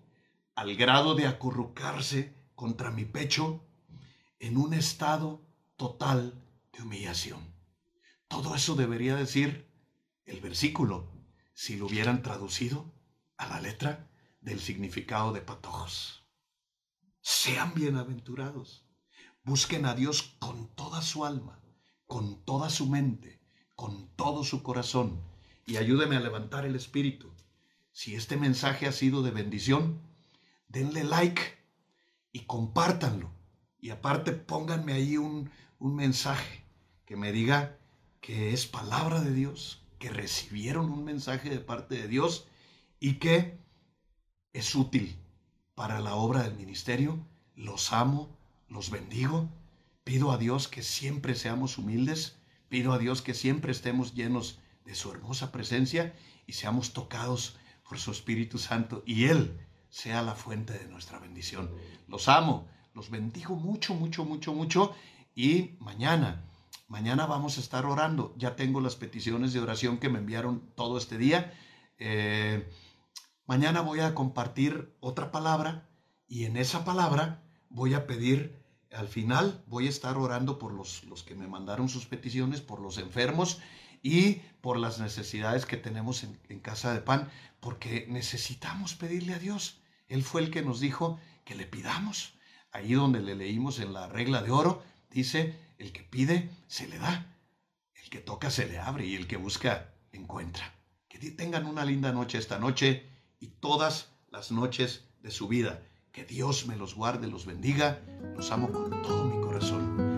al grado de acurrucarse contra mi pecho en un estado total de humillación. Todo eso debería decir el versículo si lo hubieran traducido a la letra del significado de patojos. Sean bienaventurados. Busquen a Dios con toda su alma con toda su mente, con todo su corazón y ayúdeme a levantar el espíritu. Si este mensaje ha sido de bendición, denle like y compártanlo. Y aparte pónganme ahí un, un mensaje que me diga que es palabra de Dios, que recibieron un mensaje de parte de Dios y que es útil para la obra del ministerio. Los amo, los bendigo. Pido a Dios que siempre seamos humildes. Pido a Dios que siempre estemos llenos de su hermosa presencia y seamos tocados por su Espíritu Santo y Él sea la fuente de nuestra bendición. Los amo, los bendigo mucho, mucho, mucho, mucho y mañana, mañana vamos a estar orando. Ya tengo las peticiones de oración que me enviaron todo este día. Eh, mañana voy a compartir otra palabra y en esa palabra voy a pedir, al final voy a estar orando por los, los que me mandaron sus peticiones, por los enfermos y por las necesidades que tenemos en, en, Casa de Pan, porque necesitamos pedirle a Dios. Él fue el que nos dijo que le pidamos. Ahí donde le leímos en la regla de oro, dice, el que pide, se le da. El que toca, se le abre y el que busca, encuentra. Que tengan una linda noche esta noche y todas las noches de su vida. Que Dios me los guarde, los bendiga. Los amo con todo mi corazón.